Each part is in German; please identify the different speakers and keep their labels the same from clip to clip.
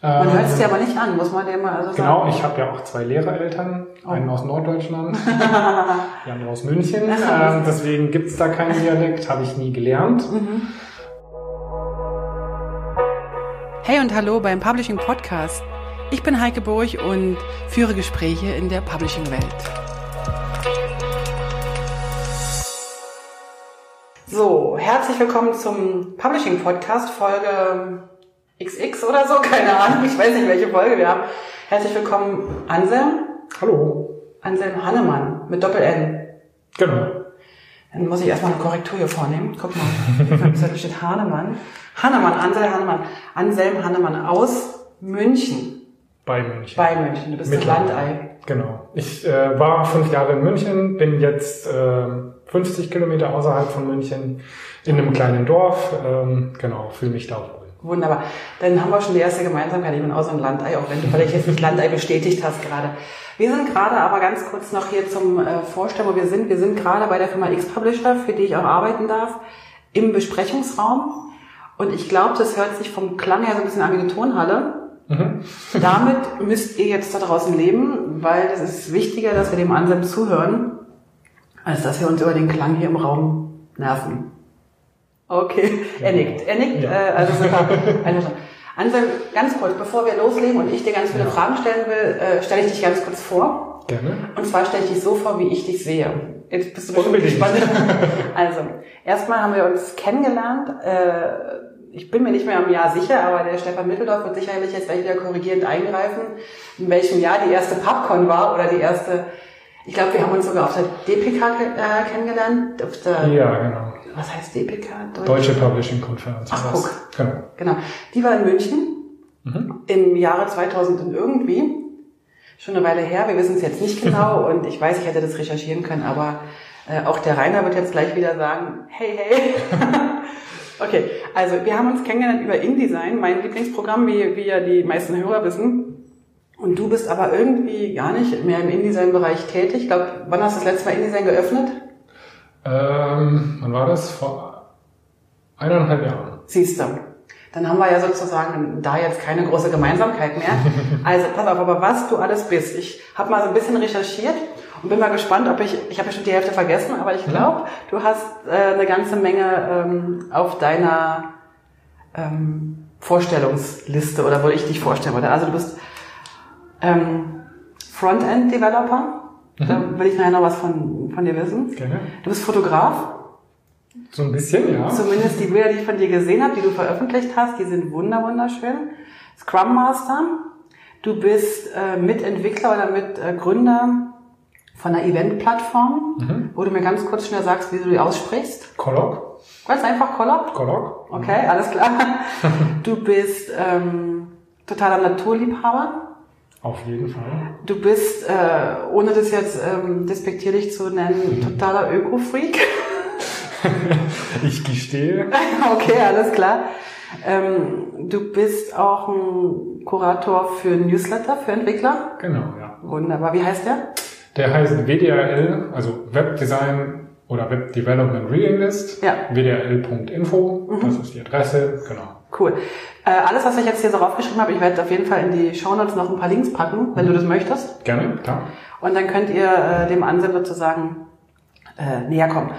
Speaker 1: Man hört es dir aber nicht an, muss man dir mal also
Speaker 2: Genau,
Speaker 1: sagen.
Speaker 2: ich habe ja auch zwei Lehrereltern,
Speaker 1: Oh.
Speaker 2: einen aus Norddeutschland, die andere aus München. Ähm, deswegen gibt's da keinen Dialekt, habe ich nie gelernt.
Speaker 1: Hey und hallo beim Publishing Podcast. Ich bin Heike Burg und führe Gespräche in der Publishing-Welt. So, herzlich willkommen zum Publishing Podcast, Folge XX oder so, keine Ahnung, ich weiß nicht, welche Folge wir haben. Herzlich willkommen, Anselm,
Speaker 2: Hallo.
Speaker 1: Anselm Hannemann mit Doppel-N.
Speaker 2: Genau.
Speaker 1: Dann muss ich erstmal eine Korrektur hier vornehmen. Guck mal, da steht Hahnemann. Hannemann, Anselm Hannemann. Anselm Hannemann aus München.
Speaker 2: Bei München.
Speaker 1: Bei München. Du bist ein. Landei.
Speaker 2: Genau. Ich äh, war fünf Jahre in München, bin jetzt äh, 50 Kilometer außerhalb von München in einem kleinen Dorf. Ähm, genau, fühle mich da wohl.
Speaker 1: Wunderbar. Dann haben wir schon die erste Gemeinsamkeit. Ich bin auch so ein Landei, auch wenn du vielleicht jetzt nicht Landei bestätigt hast gerade. Wir sind gerade aber ganz kurz noch hier zum äh, Vorstellen, wo wir sind. Wir sind gerade bei der Firma X-Publisher, für die ich auch arbeiten darf, im Besprechungsraum. Und ich glaube, das hört sich vom Klang her so ein bisschen an wie eine Tonhalle.
Speaker 2: Mhm.
Speaker 1: Damit müsst ihr jetzt da draußen leben, weil es ist wichtiger, dass wir dem Anselm zuhören, als dass wir uns über den Klang hier im Raum nerven. Okay, er nickt. Er nickt,
Speaker 2: Ja.
Speaker 1: äh, also einverstanden. Anselm, ganz kurz, bevor wir loslegen und ich dir ganz viele
Speaker 2: Ja.
Speaker 1: Fragen stellen will, äh, stelle ich dich ganz kurz vor.
Speaker 2: Gerne.
Speaker 1: Und zwar stelle ich dich so vor, wie ich dich sehe. Jetzt bist du bestimmt gespannt. Also, erstmal haben wir uns kennengelernt. Äh, ich bin mir nicht mehr am Jahr sicher, aber der Stefan Mitteldorf wird sicherlich jetzt gleich wieder korrigierend eingreifen, in welchem Jahr die erste PubCon war oder die erste, ich glaube, wir haben uns sogar auf der DPK äh, kennengelernt. Auf der,
Speaker 2: Ja, genau.
Speaker 1: Was heißt DPK?
Speaker 2: Deutsche Publishing Conference.
Speaker 1: Ach, guck.
Speaker 2: Genau.
Speaker 1: Genau. Die war in München
Speaker 2: Mhm.
Speaker 1: im Jahre 2000 und irgendwie. Schon eine Weile her, wir wissen es jetzt nicht genau und ich weiß, ich hätte das recherchieren können, aber äh, auch der Rainer wird jetzt gleich wieder sagen, hey, hey. okay, also wir haben uns kennengelernt über InDesign, mein Lieblingsprogramm, wie, wie ja die meisten Hörer wissen. Und du bist aber irgendwie gar nicht mehr im InDesign-Bereich tätig. Ich glaube, wann hast du das letzte Mal InDesign geöffnet?
Speaker 2: Ähm, wann war das? Vor eineinhalb Jahren.
Speaker 1: Siehst du. Dann haben wir ja sozusagen da jetzt keine große Gemeinsamkeit mehr. Also pass auf, aber was du alles bist. Ich habe mal so ein bisschen recherchiert und bin mal gespannt, ob ich, ich habe ja schon die Hälfte vergessen, aber ich glaube, du hast äh, eine ganze Menge ähm, auf deiner ähm, Vorstellungsliste oder wo ich dich vorstellen wollte. Also du bist ähm, Frontend-Developer. Da will ich nachher noch was von, von dir wissen.
Speaker 2: Gerne.
Speaker 1: Du bist Fotograf.
Speaker 2: So ein bisschen, ja.
Speaker 1: Zumindest die Bilder, die ich von dir gesehen habe, die du veröffentlicht hast, die sind wunder wunderschön. Scrum Master. Du bist äh, Mitentwickler oder Mitgründer von einer Event-Plattform,
Speaker 2: Mhm.
Speaker 1: wo du mir ganz kurz schnell sagst, wie du die aussprichst.
Speaker 2: Kolok.
Speaker 1: Ganz einfach, Collab.
Speaker 2: Kolok.
Speaker 1: Okay, alles klar. Du bist ähm, totaler Naturliebhaber.
Speaker 2: Auf jeden Fall.
Speaker 1: Du bist, äh, ohne das jetzt ähm, despektierlich zu nennen, totaler Öko-Freak.
Speaker 2: Ich gestehe.
Speaker 1: Okay, alles klar. Ähm, du bist auch ein Kurator für Newsletter für Entwickler.
Speaker 2: Genau, ja.
Speaker 1: Wunderbar. Wie heißt der?
Speaker 2: Der heißt WDRL, also Webdesign oder Web Development Reading List.
Speaker 1: Ja.
Speaker 2: WDRL.info,
Speaker 1: Mhm.
Speaker 2: das ist die Adresse, genau.
Speaker 1: Cool. Äh, alles, was ich jetzt hier so raufgeschrieben habe, ich werde auf jeden Fall in die Shownotes noch ein paar Links packen, wenn du das möchtest.
Speaker 2: Gerne, klar.
Speaker 1: Und dann könnt ihr äh, dem Ansinn sozusagen äh, näher kommen.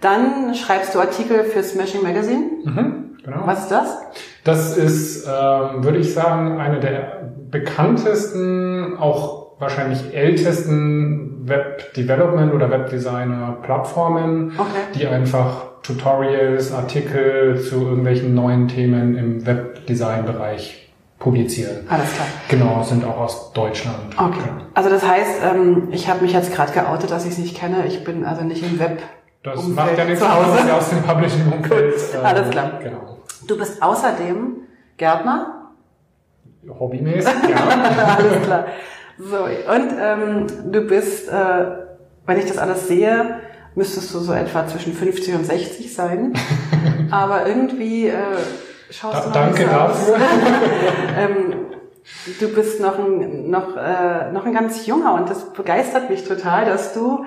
Speaker 1: Dann schreibst du Artikel für Smashing Magazine.
Speaker 2: Mhm, genau.
Speaker 1: Was ist das?
Speaker 2: Das ist, ähm, würde ich sagen, eine der bekanntesten, auch wahrscheinlich ältesten Web-Development- oder Webdesigner-Plattformen,
Speaker 1: Okay.
Speaker 2: die einfach Tutorials, Artikel zu irgendwelchen neuen Themen im Webdesign-Bereich publizieren.
Speaker 1: Alles klar.
Speaker 2: Genau, sind auch aus Deutschland.
Speaker 1: Okay.
Speaker 2: Genau.
Speaker 1: Also das heißt, ähm, ich habe mich jetzt gerade geoutet, dass ich es nicht kenne. Ich bin also nicht im Web.
Speaker 2: Das
Speaker 1: Umfeld
Speaker 2: macht ja nichts
Speaker 1: Hause.
Speaker 2: anderes aus dem Publishing-Umfeld.
Speaker 1: Gut, alles klar.
Speaker 2: Genau.
Speaker 1: Du bist außerdem Gärtner.
Speaker 2: Hobbymäßig, ja.
Speaker 1: Alles klar. So, und ähm, du bist, äh, wenn ich das alles sehe, müsstest du so etwa zwischen 50 und 60 sein. Aber irgendwie äh, schaust
Speaker 2: Da,
Speaker 1: du noch
Speaker 2: danke dafür.
Speaker 1: ähm, du bist noch ein, noch, äh, noch ein ganz junger und das begeistert mich total, dass du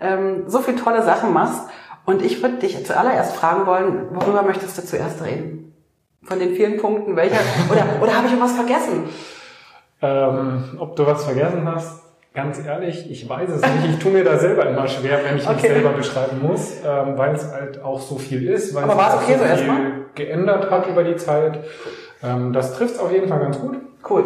Speaker 1: ähm, so viele tolle Sachen machst. Und ich würde dich zuallererst fragen wollen, worüber möchtest du zuerst reden? Von den vielen Punkten, welcher, oder, oder habe ich irgendwas vergessen?
Speaker 2: Ähm, ob du was vergessen hast? Ganz ehrlich, ich weiß es nicht. Ich tue mir da selber immer schwer, wenn ich okay. mich selber beschreiben muss, ähm, weil es halt auch so viel ist, weil
Speaker 1: Aber
Speaker 2: es
Speaker 1: okay
Speaker 2: so
Speaker 1: viel
Speaker 2: geändert hat über die Zeit. Ähm, das trifft auf jeden Fall ganz gut.
Speaker 1: Cool.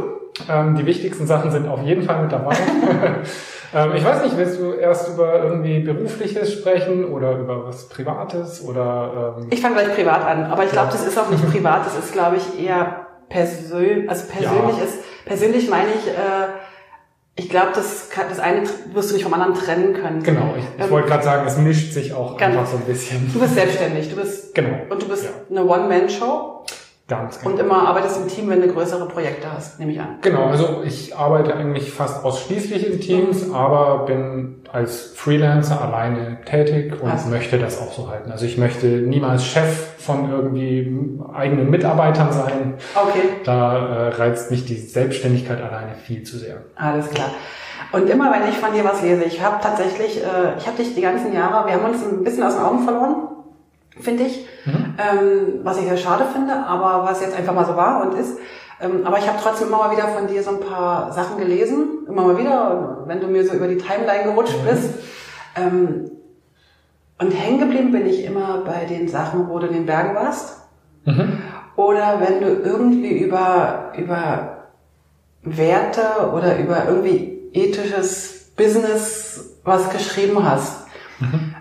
Speaker 2: Ähm, die wichtigsten Sachen sind auf jeden Fall mit dabei. ähm, ich weiß nicht, willst du erst über irgendwie Berufliches sprechen oder über was Privates oder?
Speaker 1: Ähm ich fange gleich privat an, aber ich glaube, das ist auch nicht privat. Das ist, glaube ich, eher persönlich. Also persönlich ja. ist persönlich meine ich. Äh, ich glaube, das, das eine wirst du nicht vom anderen trennen können.
Speaker 2: Genau, ich, ich ähm, wollte gerade sagen, es mischt sich auch einfach so ein bisschen.
Speaker 1: Du bist selbstständig, du bist
Speaker 2: genau.
Speaker 1: und du bist
Speaker 2: ja.
Speaker 1: eine One-Man-Show.
Speaker 2: Ganz genau.
Speaker 1: Und immer arbeitest im Team, wenn du größere Projekte hast, nehme ich an.
Speaker 2: Genau, also ich arbeite eigentlich fast ausschließlich in Teams, mhm. aber bin als Freelancer alleine tätig und also. möchte das auch so halten. Also ich möchte niemals Chef von irgendwie eigenen Mitarbeitern sein.
Speaker 1: Okay.
Speaker 2: Da äh, reizt mich die Selbstständigkeit alleine viel zu sehr.
Speaker 1: Alles klar. Und immer wenn ich von dir was lese, ich habe tatsächlich, äh, ich habe dich die ganzen Jahre, wir haben uns ein bisschen aus den Augen verloren finde ich. Mhm. Ähm, was ich sehr schade finde, aber was jetzt einfach mal so war und ist. Ähm, aber ich habe trotzdem immer mal wieder von dir so ein paar Sachen gelesen, immer mal wieder, wenn du mir so über die Timeline gerutscht mhm. bist. Ähm, und hängen geblieben bin ich immer bei den Sachen, wo du in den Bergen warst. Mhm. Oder wenn du irgendwie über, über Werte oder über irgendwie ethisches Business was geschrieben hast. Mhm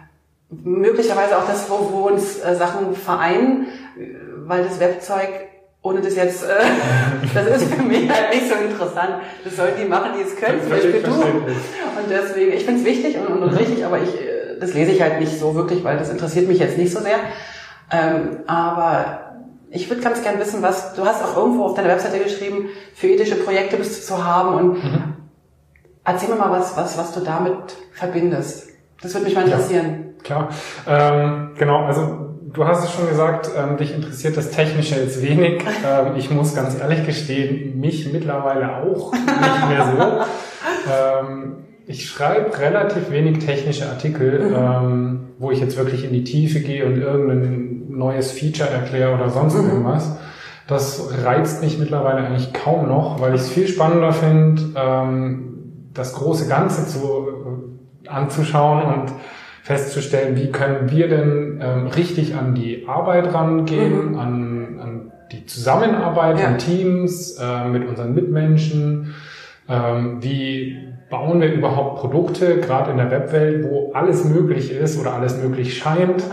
Speaker 1: möglicherweise auch das, wo, wo uns äh, Sachen vereinen, weil das Webzeug ohne das jetzt, äh, das ist für mich halt nicht so interessant. Das sollen die machen, die es können, zum Beispiel du. Und deswegen, ich finde es wichtig und, und, richtig, aber ich, äh, das lese ich halt nicht so wirklich, weil das interessiert mich jetzt nicht so sehr. Ähm, aber ich würde ganz gern wissen, was, du hast auch irgendwo auf deiner Webseite geschrieben, für ethische Projekte bist du zu haben und mhm. erzähl mir mal was, was, was du damit verbindest. Das würde mich mal interessieren.
Speaker 2: Ja. Klar. Ähm, genau, also du hast es schon gesagt, ähm, dich interessiert das Technische jetzt wenig. Ähm, ich muss ganz ehrlich gestehen, mich mittlerweile auch nicht mehr so. ähm, ich schreibe relativ wenig technische Artikel, mhm. ähm, wo ich jetzt wirklich in die Tiefe gehe und irgendein neues Feature erkläre oder sonst mhm. irgendwas. Das reizt mich mittlerweile eigentlich kaum noch, weil ich es viel spannender finde, ähm, das große Ganze zu, äh, anzuschauen und festzustellen, wie können wir denn ähm, richtig an die Arbeit rangehen, mhm. an, an die Zusammenarbeit ja. in Teams, äh, mit unseren Mitmenschen, ähm, wie bauen wir überhaupt Produkte, gerade in der Webwelt, wo alles möglich ist oder alles möglich scheint.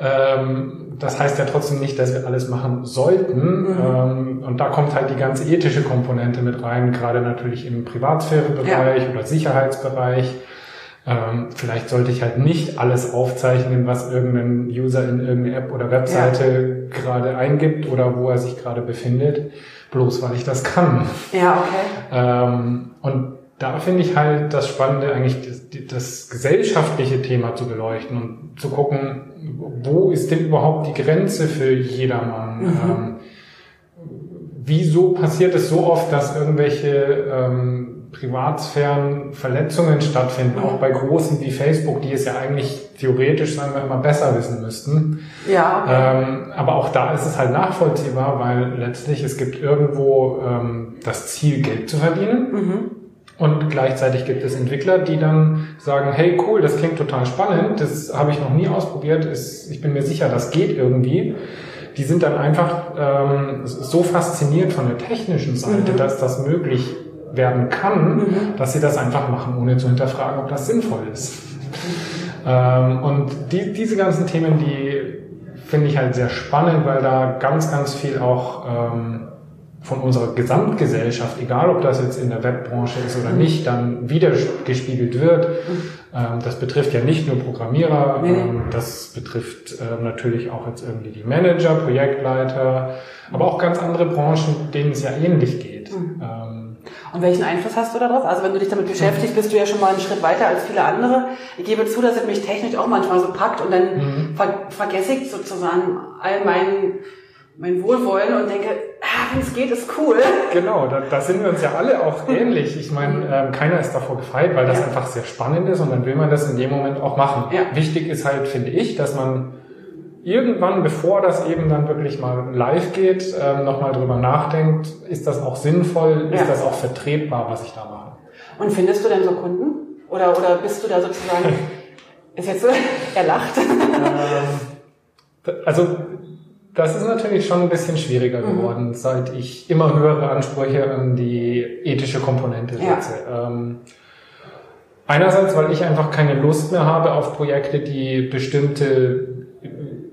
Speaker 2: Ähm, das heißt ja trotzdem nicht, dass wir alles machen sollten. Mhm. Ähm, und da kommt halt die ganze ethische Komponente mit rein, gerade natürlich im Privatsphärebereich ja. oder Sicherheitsbereich. Ähm, vielleicht sollte ich halt nicht alles aufzeichnen, was irgendein User in irgendeine App oder Webseite ja. gerade eingibt oder wo er sich gerade befindet, bloß weil ich das kann.
Speaker 1: Ja, okay.
Speaker 2: Ähm, und da finde ich halt das Spannende, eigentlich das, das, gesellschaftliche Thema zu beleuchten und zu gucken, wo ist denn überhaupt die Grenze für jedermann? Mhm. Ähm, wieso passiert es so oft, dass irgendwelche ähm, Privatsphären Verletzungen stattfinden, auch bei großen wie Facebook, die es ja eigentlich theoretisch, sagen wir immer, besser wissen müssten.
Speaker 1: Ja.
Speaker 2: Ähm, aber auch da ist es halt nachvollziehbar, weil letztlich es gibt irgendwo ähm, das Ziel, Geld zu verdienen. Mhm. Und gleichzeitig gibt es Entwickler, die dann sagen, hey cool, das klingt total spannend, das habe ich noch nie ausprobiert, ich bin mir sicher, das geht irgendwie. Die sind dann einfach ähm, so fasziniert von der technischen Seite, mhm. dass das möglich werden kann, mhm. dass sie das einfach machen, ohne zu hinterfragen, ob das sinnvoll ist. Ähm, und die, diese ganzen Themen, die finde ich halt sehr spannend, weil da ganz, ganz viel auch ähm, von unserer Gesamtgesellschaft, egal ob das jetzt in der Webbranche ist oder mhm. nicht, dann wiedergespiegelt wird. Mhm. Ähm, das betrifft ja nicht nur Programmierer, ähm, das betrifft äh, natürlich auch jetzt irgendwie die Manager, Projektleiter, aber auch ganz andere Branchen, denen es ja ähnlich geht. Mhm.
Speaker 1: Und welchen Einfluss hast du darauf? Also wenn du dich damit beschäftigst, bist du ja schon mal einen Schritt weiter als viele andere. Ich gebe zu, dass es mich technisch auch manchmal so packt und dann mhm. ver vergesse ich sozusagen all mein, mein Wohlwollen und denke, ah, wenn es geht, ist cool.
Speaker 2: Genau, da, da sind wir uns ja alle auch ähnlich. Ich meine, ähm, keiner ist davor gefeit, weil das ja. einfach sehr spannend ist und dann will man das in dem Moment auch machen. Ja. Wichtig ist halt, finde ich, dass man irgendwann, bevor das eben dann wirklich mal live geht, ähm, nochmal drüber nachdenkt, ist das auch sinnvoll, ist
Speaker 1: Ja.
Speaker 2: das auch vertretbar, was ich da mache.
Speaker 1: Und findest du denn so Kunden? Oder, oder bist du da sozusagen, ist jetzt so, er lacht.
Speaker 2: Ähm, also das ist natürlich schon ein bisschen schwieriger
Speaker 1: Mhm.
Speaker 2: geworden, seit ich immer höhere Ansprüche an die ethische Komponente
Speaker 1: Ja.
Speaker 2: setze. Ähm, einerseits, weil ich einfach keine Lust mehr habe auf Projekte, die bestimmte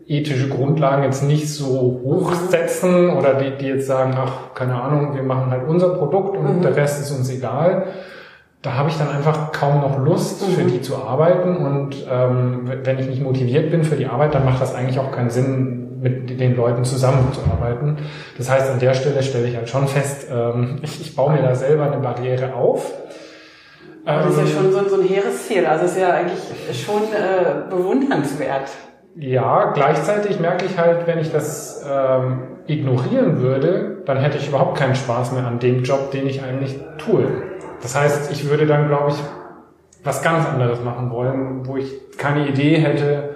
Speaker 2: ethische Grundlagen jetzt nicht so hoch
Speaker 1: Mhm.
Speaker 2: setzen oder die, die jetzt sagen, ach, keine Ahnung, wir machen halt unser Produkt und
Speaker 1: Mhm.
Speaker 2: der Rest ist uns egal. Da habe ich dann einfach kaum noch Lust, für
Speaker 1: Mhm.
Speaker 2: die zu arbeiten. Und ähm, wenn ich nicht motiviert bin für die Arbeit, dann macht das eigentlich auch keinen Sinn, mit den Leuten zusammenzuarbeiten. Das heißt, an der Stelle stelle ich halt schon fest, ähm, ich, ich baue mir da selber eine Barriere auf.
Speaker 1: Aber das ist ja
Speaker 2: Ähm,
Speaker 1: schon so, ein- so ein hehres Ziel. Also ist ja eigentlich schon äh, bewundernswert.
Speaker 2: Ja, gleichzeitig merke ich halt, wenn ich das ähm, ignorieren würde, dann hätte ich überhaupt keinen Spaß mehr an dem Job, den ich eigentlich tue. Das heißt, ich würde dann, glaube ich, was ganz anderes machen wollen, wo ich keine Idee hätte,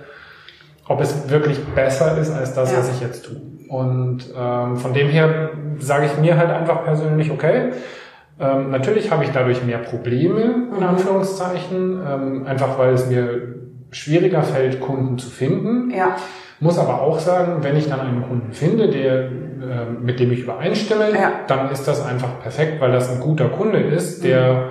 Speaker 2: ob es wirklich besser ist als das,
Speaker 1: Ja.
Speaker 2: was ich jetzt tue. Und ähm, von dem her sage ich mir halt einfach persönlich, okay, ähm, natürlich habe ich dadurch mehr Probleme, in
Speaker 1: Mhm.
Speaker 2: Anführungszeichen, ähm, einfach weil es mir schwieriger fällt, Kunden zu finden.
Speaker 1: Ja,
Speaker 2: Muss aber auch sagen, wenn ich dann einen Kunden finde, der, äh, mit dem ich übereinstimme,
Speaker 1: Ja.
Speaker 2: dann ist das einfach perfekt, weil das ein guter Kunde ist, der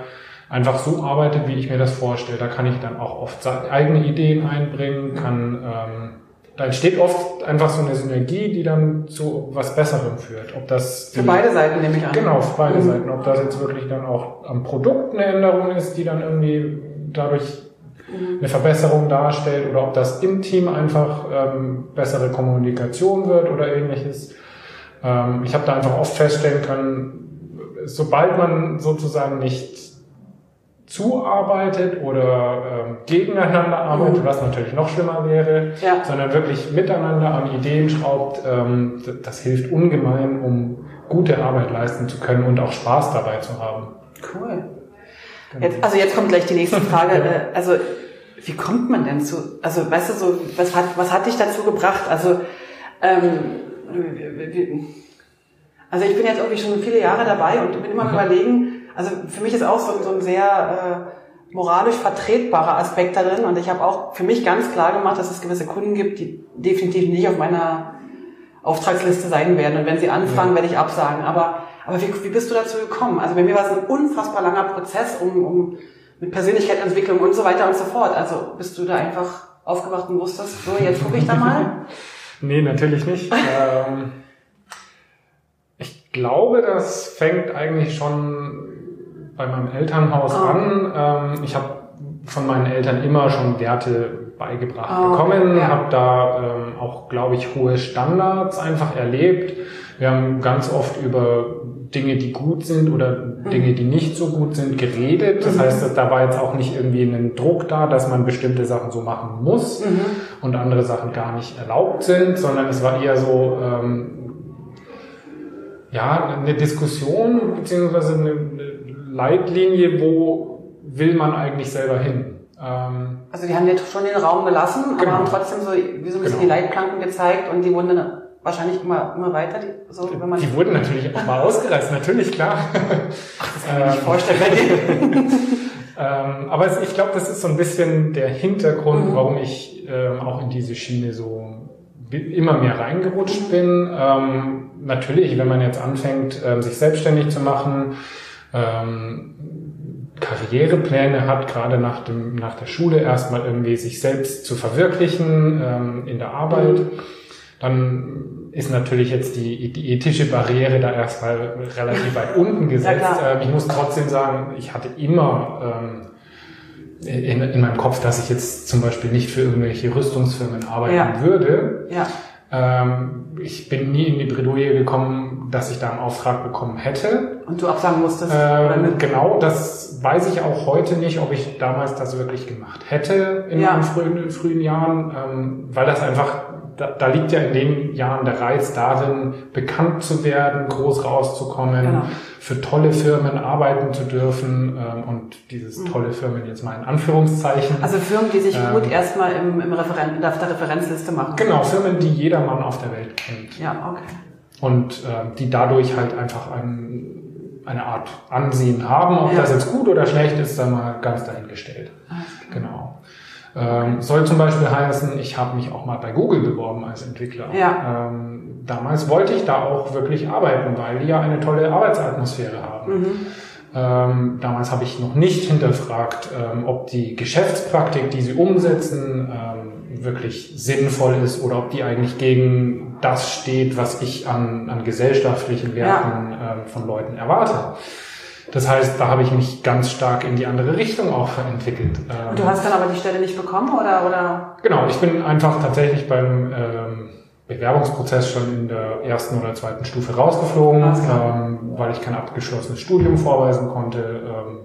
Speaker 2: einfach so arbeitet, wie ich mir das vorstelle. Da kann ich dann auch oft eigene Ideen einbringen, kann, ähm, da entsteht oft einfach so eine Synergie, die dann zu was Besserem führt. Ob das
Speaker 1: für beide Seiten nehme ich an.
Speaker 2: Genau, für beide
Speaker 1: Mhm.
Speaker 2: Seiten. Ob das jetzt wirklich dann auch am Produkt eine Änderung ist, die dann irgendwie dadurch eine Verbesserung darstellt oder ob das im Team einfach ähm, bessere Kommunikation wird oder ähnliches. Ähm, ich habe da einfach oft feststellen können, sobald man sozusagen nicht zuarbeitet oder ähm, gegeneinander arbeitet,
Speaker 1: Mhm.
Speaker 2: was natürlich noch schlimmer wäre,
Speaker 1: Ja.
Speaker 2: sondern wirklich miteinander an Ideen schraubt, ähm, das hilft ungemein, um gute Arbeit leisten zu können und auch Spaß dabei zu haben.
Speaker 1: Cool. Jetzt, also jetzt kommt gleich die nächste Frage. Äh, Also wie kommt man denn zu, also weißt du so, was hat, was hat dich dazu gebracht? Also, ähm, also ich bin jetzt irgendwie schon viele Jahre dabei und bin immer am überlegen, also für mich ist auch so, so ein sehr äh, moralisch vertretbarer Aspekt darin und ich habe auch für mich ganz klar gemacht, dass es gewisse Kunden gibt, die definitiv nicht auf meiner Auftragsliste sein werden und wenn sie anfragen, werde ich absagen. Aber, aber wie, wie bist du dazu gekommen? Also bei mir war es ein unfassbar langer Prozess, um, um mit Persönlichkeitsentwicklung und so weiter und so fort. Also bist du da einfach aufgewacht und wusstest, so jetzt gucke ich da mal?
Speaker 2: Nee, natürlich nicht. ähm, ich glaube, das fängt eigentlich schon bei meinem Elternhaus
Speaker 1: Ah.
Speaker 2: an. Ähm, ich habe von meinen Eltern immer schon Werte beigebracht
Speaker 1: Ah,
Speaker 2: bekommen,
Speaker 1: ja.
Speaker 2: habe da ähm, auch, glaube ich, hohe Standards einfach erlebt. Wir haben ganz oft über Dinge, die gut sind oder Dinge, die nicht so gut sind, geredet. Das
Speaker 1: Mhm.
Speaker 2: heißt, da war jetzt auch nicht irgendwie ein Druck da, dass man bestimmte Sachen so machen muss
Speaker 1: Mhm.
Speaker 2: und andere Sachen gar nicht erlaubt sind, sondern es war eher so, ähm, ja, eine Diskussion beziehungsweise eine Leitlinie, wo will man eigentlich selber hin. Ähm,
Speaker 1: Also die haben dir schon den Raum gelassen, aber
Speaker 2: Genau.
Speaker 1: haben trotzdem so wie so ein bisschen
Speaker 2: Genau.
Speaker 1: die Leitplanken gezeigt und die wurden dann wahrscheinlich immer, immer weiter, die, so wenn man
Speaker 2: die wurden natürlich auch mal ausgereizt, natürlich, klar.
Speaker 1: das kann ich mir nicht vorstellen bei dir.
Speaker 2: Ähm, aber es, ich glaube, das ist so ein bisschen der Hintergrund,
Speaker 1: Mhm.
Speaker 2: warum ich ähm, auch in diese Schiene so immer mehr reingerutscht bin. Ähm, natürlich, wenn man jetzt anfängt, ähm, sich selbstständig zu machen, ähm, Karrierepläne hat, gerade nach, dem, nach der Schule erstmal irgendwie sich selbst zu verwirklichen ähm, in der Arbeit,
Speaker 1: Mhm.
Speaker 2: Dann ist natürlich jetzt die, die ethische Barriere da erstmal relativ weit unten gesetzt.
Speaker 1: klar.
Speaker 2: ähm, ich muss trotzdem sagen, ich hatte immer ähm, in, in meinem Kopf, dass ich jetzt zum Beispiel nicht für irgendwelche Rüstungsfirmen arbeiten
Speaker 1: Ja.
Speaker 2: würde.
Speaker 1: Ja,
Speaker 2: Ähm, ich bin nie in die Bredouille gekommen, dass ich da einen Auftrag bekommen hätte.
Speaker 1: und du absagen musstest. oder
Speaker 2: Ähm, genau, das weiß ich auch heute nicht, ob ich damals das wirklich gemacht hätte in
Speaker 1: Ja.
Speaker 2: meinen frühen, frühen Jahren, ähm, weil das einfach da, da liegt ja in den Jahren der Reiz darin, bekannt zu werden, groß rauszukommen, genau. für tolle Firmen arbeiten zu dürfen ähm, und dieses mhm. tolle Firmen jetzt mal in Anführungszeichen.
Speaker 1: Also Firmen, die sich ähm, gut erstmal im, im Referen auf der Referenzliste machen.
Speaker 2: Genau, Firmen, die jedermann auf der Welt kennt.
Speaker 1: Ja, okay.
Speaker 2: Und äh, die dadurch halt einfach ein, eine Art Ansehen haben. Ob ja. das jetzt gut oder schlecht ist, dann mal ganz dahingestellt. Genau. Ähm, soll zum Beispiel heißen, ich habe mich auch mal bei Google beworben als Entwickler.
Speaker 1: Ja.
Speaker 2: Ähm, damals wollte ich da auch wirklich arbeiten, weil die ja eine tolle Arbeitsatmosphäre haben. Mhm. Ähm, damals habe ich noch nicht hinterfragt, ähm, ob die Geschäftspraktik, die sie umsetzen, ähm, wirklich sinnvoll ist oder ob die eigentlich gegen das steht, was ich an, an gesellschaftlichen Werten ja. ähm, von Leuten erwarte. Das heißt, da habe ich mich ganz stark in die andere Richtung auch entwickelt.
Speaker 1: Und du hast dann aber die Stelle nicht bekommen oder? oder?
Speaker 2: Genau, ich bin einfach tatsächlich beim ähm, Bewerbungsprozess schon in der ersten oder zweiten Stufe rausgeflogen, ähm, weil ich kein abgeschlossenes Studium vorweisen konnte. Ähm,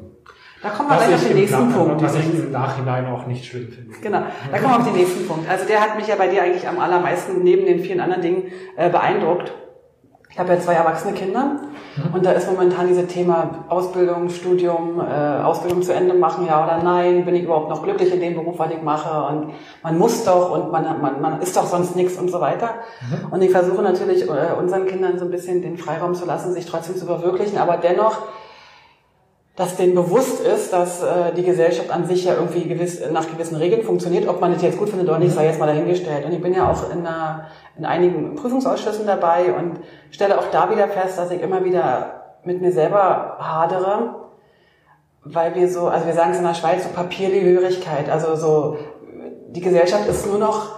Speaker 1: da kommen wir gleich auf den nächsten Punkt.
Speaker 2: Was ich im Nachhinein auch nicht schlimm finde.
Speaker 1: Genau, da kommen wir auf den nächsten Punkt. Also der hat mich ja bei dir eigentlich am allermeisten neben den vielen anderen Dingen äh, beeindruckt. Ich habe ja zwei erwachsene Kinder mhm. und da ist momentan dieses Thema Ausbildung, Studium, äh, Ausbildung zu Ende machen, ja oder nein, bin ich überhaupt noch glücklich in dem Beruf, was ich mache und man muss doch und man, man, man ist doch sonst nichts und so weiter. Mhm. Und ich versuche natürlich äh, unseren Kindern so ein bisschen den Freiraum zu lassen, sich trotzdem zu verwirklichen, aber dennoch dass denen bewusst ist, dass äh, die Gesellschaft an sich ja irgendwie gewiss, nach gewissen Regeln funktioniert. Ob man das jetzt gut findet oder nicht, sei jetzt mal dahingestellt. Und ich bin ja auch in, einer, in einigen Prüfungsausschüssen dabei und stelle auch da wieder fest, dass ich immer wieder mit mir selber hadere, weil wir so, also wir sagen es in der Schweiz, so Papiergehörigkeit, also so, die Gesellschaft ist nur noch,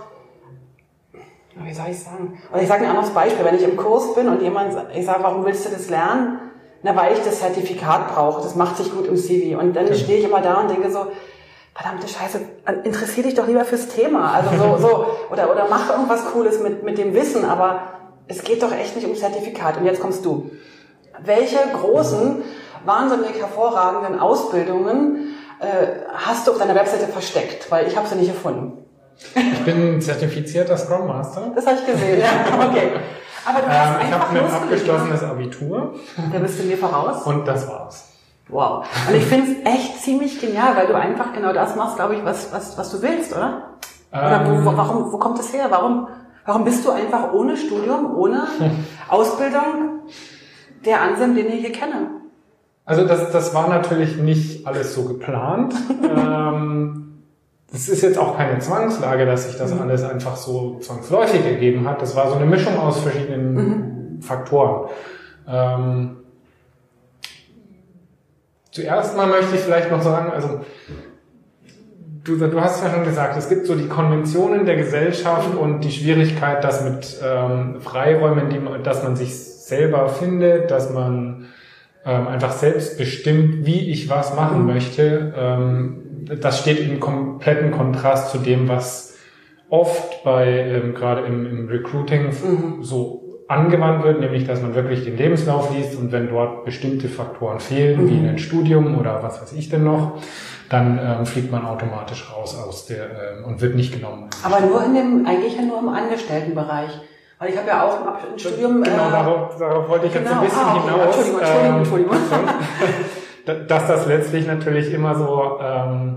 Speaker 1: wie soll ich sagen? Und ich sage ein anderes Beispiel, wenn ich im Kurs bin und jemand, ich sage, warum willst du das lernen? Na, weil ich das Zertifikat brauche. Das macht sich gut im CV. Und dann okay. stehe ich immer da und denke so, verdammte Scheiße, interessier dich doch lieber fürs Thema. Also so, so, oder, oder mach irgendwas Cooles mit, mit dem Wissen, aber es geht doch echt nicht um Zertifikat. Und jetzt kommst du. Welche großen, wahnsinnig hervorragenden Ausbildungen äh, hast du auf deiner Webseite versteckt? Weil ich habe sie nicht gefunden.
Speaker 2: Ich bin zertifizierter Scrum Master.
Speaker 1: Das habe ich gesehen, ja. Okay.
Speaker 2: Aber du hast ähm, ich habe ein abgeschlossenes Abitur.
Speaker 1: Da bist du mir voraus.
Speaker 2: Und das war's.
Speaker 1: Wow. Und ich finde es echt ziemlich genial, weil du einfach genau das machst, glaube ich, was, was, was du willst, oder? Oder wo, wo, ähm. warum, wo kommt das her? Warum, warum bist du einfach ohne Studium, ohne Ausbildung der Anselm, den ich hier kenne?
Speaker 2: Also das, das war natürlich nicht alles so geplant. ähm, das ist jetzt auch keine Zwangslage, dass sich das mhm. alles einfach so zwangsläufig ergeben hat. Das war so eine Mischung aus verschiedenen mhm. Faktoren. Ähm, zuerst mal möchte ich vielleicht noch sagen, also du, du hast ja schon gesagt, es gibt so die Konventionen der Gesellschaft und die Schwierigkeit, dass mit ähm, Freiräumen, die, dass man sich selber findet, dass man ähm, einfach selbst bestimmt, wie ich was machen mhm. möchte. Ähm, das steht in kompletten Kontrast zu dem, was oft bei ähm, gerade im, im Recruiting mhm. so angewandt wird, nämlich dass man wirklich den Lebenslauf liest und wenn dort bestimmte Faktoren fehlen, mhm. wie ein Studium oder was weiß ich denn noch, dann ähm, fliegt man automatisch raus aus der ähm, und wird nicht genommen.
Speaker 1: Aber nur in dem, eigentlich ja nur im Angestelltenbereich. Weil ich habe ja auch ein Studium.
Speaker 2: Genau, äh, darauf, darauf wollte ich genau, jetzt ein bisschen ah, okay. hinaus. Entschuldigung, Entschuldigung, ähm, Entschuldigung. dass das letztlich natürlich immer so ähm,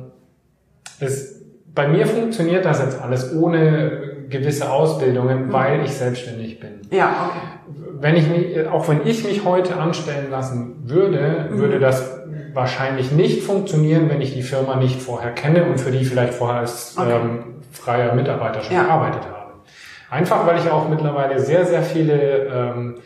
Speaker 2: ist. Bei mir funktioniert das jetzt alles ohne gewisse Ausbildungen, mhm. weil ich selbstständig bin.
Speaker 1: Ja, okay.
Speaker 2: Wenn ich mich, auch wenn ich mich heute anstellen lassen würde, mhm. würde das wahrscheinlich nicht funktionieren, wenn ich die Firma nicht vorher kenne und für die vielleicht vorher als okay. ähm, freier Mitarbeiter schon ja. gearbeitet habe. Einfach weil ich auch mittlerweile sehr, sehr viele ähm,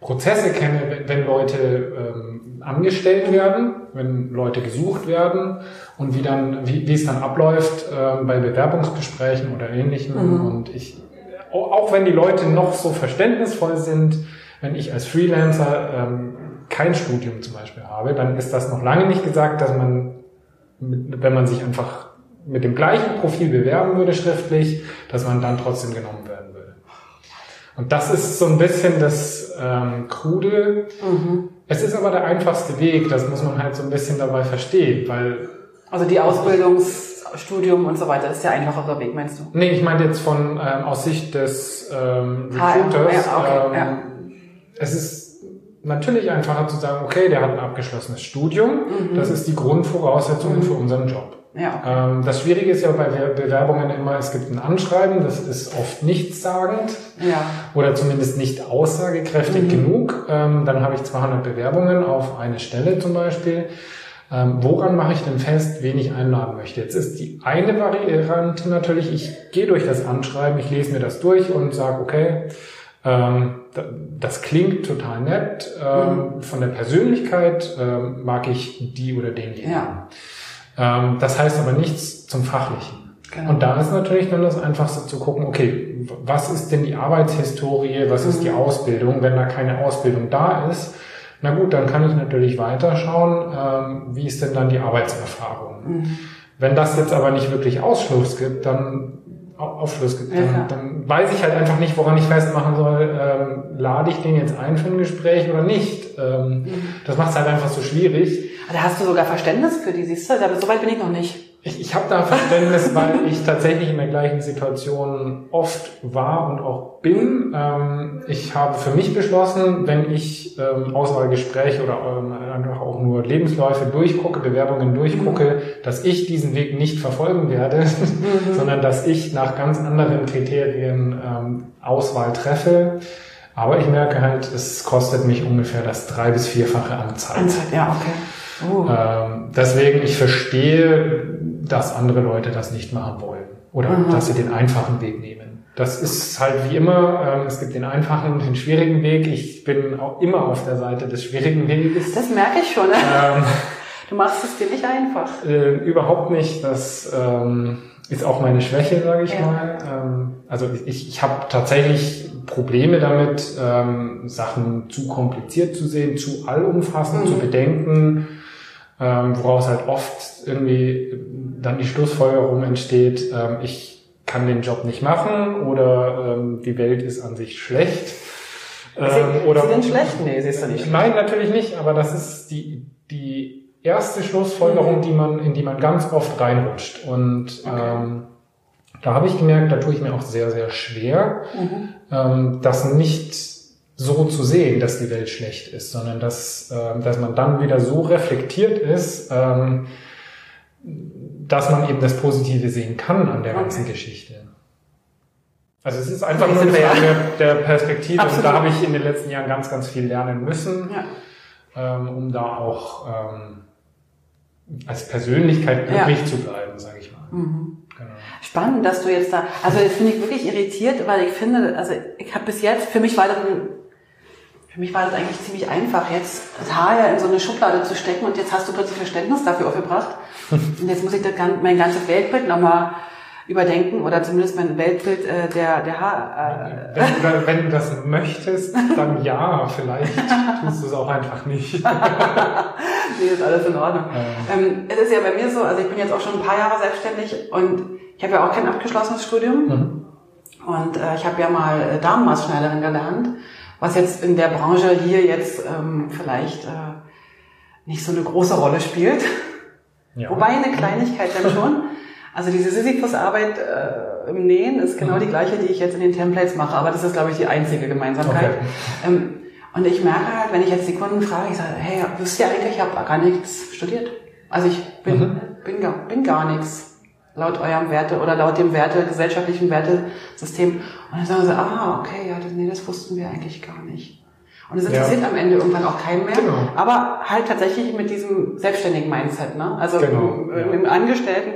Speaker 2: Prozesse kenne, wenn, Leute ähm, angestellt werden, wenn Leute gesucht werden und wie dann, wie, wie es dann abläuft äh, bei Bewerbungsgesprächen oder ähnlichem. Mhm. Und ich, auch wenn die Leute noch so verständnisvoll sind, wenn ich als Freelancer ähm, kein Studium zum Beispiel habe, dann ist das noch lange nicht gesagt, dass man, wenn man sich einfach mit dem gleichen Profil bewerben würde schriftlich, dass man dann trotzdem genommen wird. Und das ist so ein bisschen das ähm, Krude. Mhm. Es ist aber der einfachste Weg, das muss man halt so ein bisschen dabei verstehen, weil...
Speaker 1: Also die Ausbildungs Studium und so weiter. Ist der einfachere Weg, meinst du?
Speaker 2: Nee, ich meine jetzt von ähm, aus Sicht des ähm, Recruiters.
Speaker 1: ja, okay,
Speaker 2: ähm,
Speaker 1: ja.
Speaker 2: Es ist natürlich einfacher zu sagen, okay, der hat ein abgeschlossenes Studium.
Speaker 1: Mhm.
Speaker 2: Das ist die Grundvoraussetzung für unseren Job.
Speaker 1: Ja.
Speaker 2: Ähm, das Schwierige ist ja bei Be- Bewerbungen immer, es gibt ein Anschreiben, das ist oft nichtssagend
Speaker 1: Ja.
Speaker 2: oder zumindest nicht aussagekräftig genug. Ähm, dann habe ich 200 Bewerbungen auf eine Stelle zum Beispiel. Ähm, woran mache ich denn fest, wen ich einladen möchte? Jetzt ist die eine Variante natürlich, ich gehe durch das Anschreiben, ich lese mir das durch und sage, okay, ähm, da- das klingt total nett. Ähm, Von der Persönlichkeit ähm, mag ich die oder denjenigen.
Speaker 1: Ja.
Speaker 2: Ähm, das heißt aber nichts zum Fachlichen.
Speaker 1: Genau.
Speaker 2: Und da ist natürlich dann das Einfachste zu gucken, okay, was ist denn die Arbeitshistorie, was ist die
Speaker 1: Mhm.
Speaker 2: Ausbildung? Wenn da keine Ausbildung da ist, na gut, dann kann ich natürlich weiterschauen, ähm, wie ist denn dann die Arbeitserfahrung?
Speaker 1: Mhm.
Speaker 2: Wenn das jetzt aber nicht wirklich Ausschluss gibt, dann Au- Aufschluss gibt,
Speaker 1: Ja,
Speaker 2: dann,
Speaker 1: klar.
Speaker 2: dann weiß ich halt einfach nicht, woran ich festmachen soll, ähm, lade ich den jetzt ein für ein Gespräch oder nicht. Ähm,
Speaker 1: Mhm.
Speaker 2: Das macht es halt einfach so schwierig.
Speaker 1: Da hast du sogar Verständnis für die, siehst du? Aber so weit bin ich noch nicht.
Speaker 2: Ich, ich habe da Verständnis, weil ich tatsächlich in der gleichen Situation oft war und auch bin. Ähm, ich habe für mich beschlossen, wenn ich ähm, Auswahlgespräche oder ähm, einfach auch nur Lebensläufe durchgucke, Bewerbungen durchgucke, dass ich diesen Weg nicht verfolgen werde, sondern dass ich nach ganz anderen Kriterien ähm, Auswahl treffe. Aber ich merke halt, es kostet mich ungefähr das drei- bis vierfache an Zeit.
Speaker 1: Anzeit, ja, okay. Uh.
Speaker 2: Ähm, deswegen, ich verstehe, dass andere Leute das nicht machen wollen oder
Speaker 1: Mhm.
Speaker 2: dass sie den einfachen Weg nehmen. Das ist halt wie immer, ähm, es gibt den einfachen und den schwierigen Weg. Ich bin auch immer auf der Seite des schwierigen Weges.
Speaker 1: Das merke ich schon. Ne?
Speaker 2: Ähm,
Speaker 1: Du machst es dir nicht einfach.
Speaker 2: äh, überhaupt nicht. Das ähm, ist auch meine Schwäche, sage ich
Speaker 1: Ja.
Speaker 2: mal. Ähm, also ich, ich habe tatsächlich Probleme damit, ähm, Sachen zu kompliziert zu sehen, zu allumfassend
Speaker 1: Mhm.
Speaker 2: zu bedenken, ähm, woraus halt oft irgendwie dann die Schlussfolgerung entsteht, ähm, ich kann den Job nicht machen oder ähm, die Welt ist an sich schlecht. Ähm,
Speaker 1: sie, ist sie denn schlecht? Nee, sie ist doch nicht.
Speaker 2: Nein, natürlich nicht, aber das ist die, die erste Schlussfolgerung, die man, in die man ganz oft reinrutscht. Und
Speaker 1: Okay.
Speaker 2: ähm, da habe ich gemerkt, da tue ich mir auch sehr, sehr schwer,
Speaker 1: Mhm.
Speaker 2: ähm, das nicht so zu sehen, dass die Welt schlecht ist, sondern dass, ähm, dass man dann wieder so reflektiert ist, ähm, dass man eben das Positive sehen kann an der
Speaker 1: Okay.
Speaker 2: ganzen Geschichte. Also es ist einfach
Speaker 1: Okay,
Speaker 2: nur eine
Speaker 1: ja.
Speaker 2: Frage der Perspektive
Speaker 1: Absolut.
Speaker 2: und da habe ich in den letzten Jahren ganz, ganz viel lernen müssen
Speaker 1: Ja.
Speaker 2: ähm, um da auch ähm, als Persönlichkeit
Speaker 1: Ja.
Speaker 2: übrig zu bleiben, sage ich mal.
Speaker 1: Mhm.
Speaker 2: Genau.
Speaker 1: Spannend, dass du jetzt da, also das finde ich wirklich irritiert, weil ich finde, also ich habe bis jetzt, für mich war das ein, für mich war das eigentlich ziemlich einfach, jetzt das Haar ja in so eine Schublade zu stecken und jetzt hast du plötzlich Verständnis dafür aufgebracht. Und jetzt muss ich das, mein ganzes Weltbild nochmal überdenken oder zumindest mein Weltbild äh, der, der Haar. Äh,
Speaker 2: Wenn, du- wenn du das möchtest, dann ja, vielleicht tust du es auch einfach nicht.
Speaker 1: nee, ist alles in Ordnung. Ähm, es ist ja bei mir so, also ich bin jetzt auch schon ein paar Jahre selbstständig und ich habe ja auch kein abgeschlossenes Studium.
Speaker 2: Mhm.
Speaker 1: Und äh, ich habe ja mal äh, Damenmaßschneiderin gelernt, was jetzt in der Branche hier jetzt ähm, vielleicht äh, nicht so eine große Rolle spielt.
Speaker 2: Ja.
Speaker 1: Wobei eine Kleinigkeit dann schon. Also diese Sisyphus-Arbeit äh, im Nähen ist genau die gleiche, die ich jetzt in den Templates mache, aber das ist, glaube ich, die einzige Gemeinsamkeit.
Speaker 2: Okay.
Speaker 1: Ähm, und ich merke halt, wenn ich jetzt die Kunden frage, ich sage, hey, wisst ihr eigentlich, ich habe gar nichts studiert. Also ich bin,
Speaker 2: Mhm.
Speaker 1: bin, gar, bin gar nichts laut eurem Werte oder laut dem Werte, gesellschaftlichen Wertesystem. Und dann sagen sie, ah, okay, ja, das, nee, das wussten wir eigentlich gar nicht. Und es
Speaker 2: Ja.
Speaker 1: interessiert am Ende irgendwann auch keinen mehr.
Speaker 2: Genau.
Speaker 1: Aber halt tatsächlich mit diesem selbstständigen Mindset, ne? Also
Speaker 2: Genau,
Speaker 1: im,
Speaker 2: ja.
Speaker 1: im Angestellten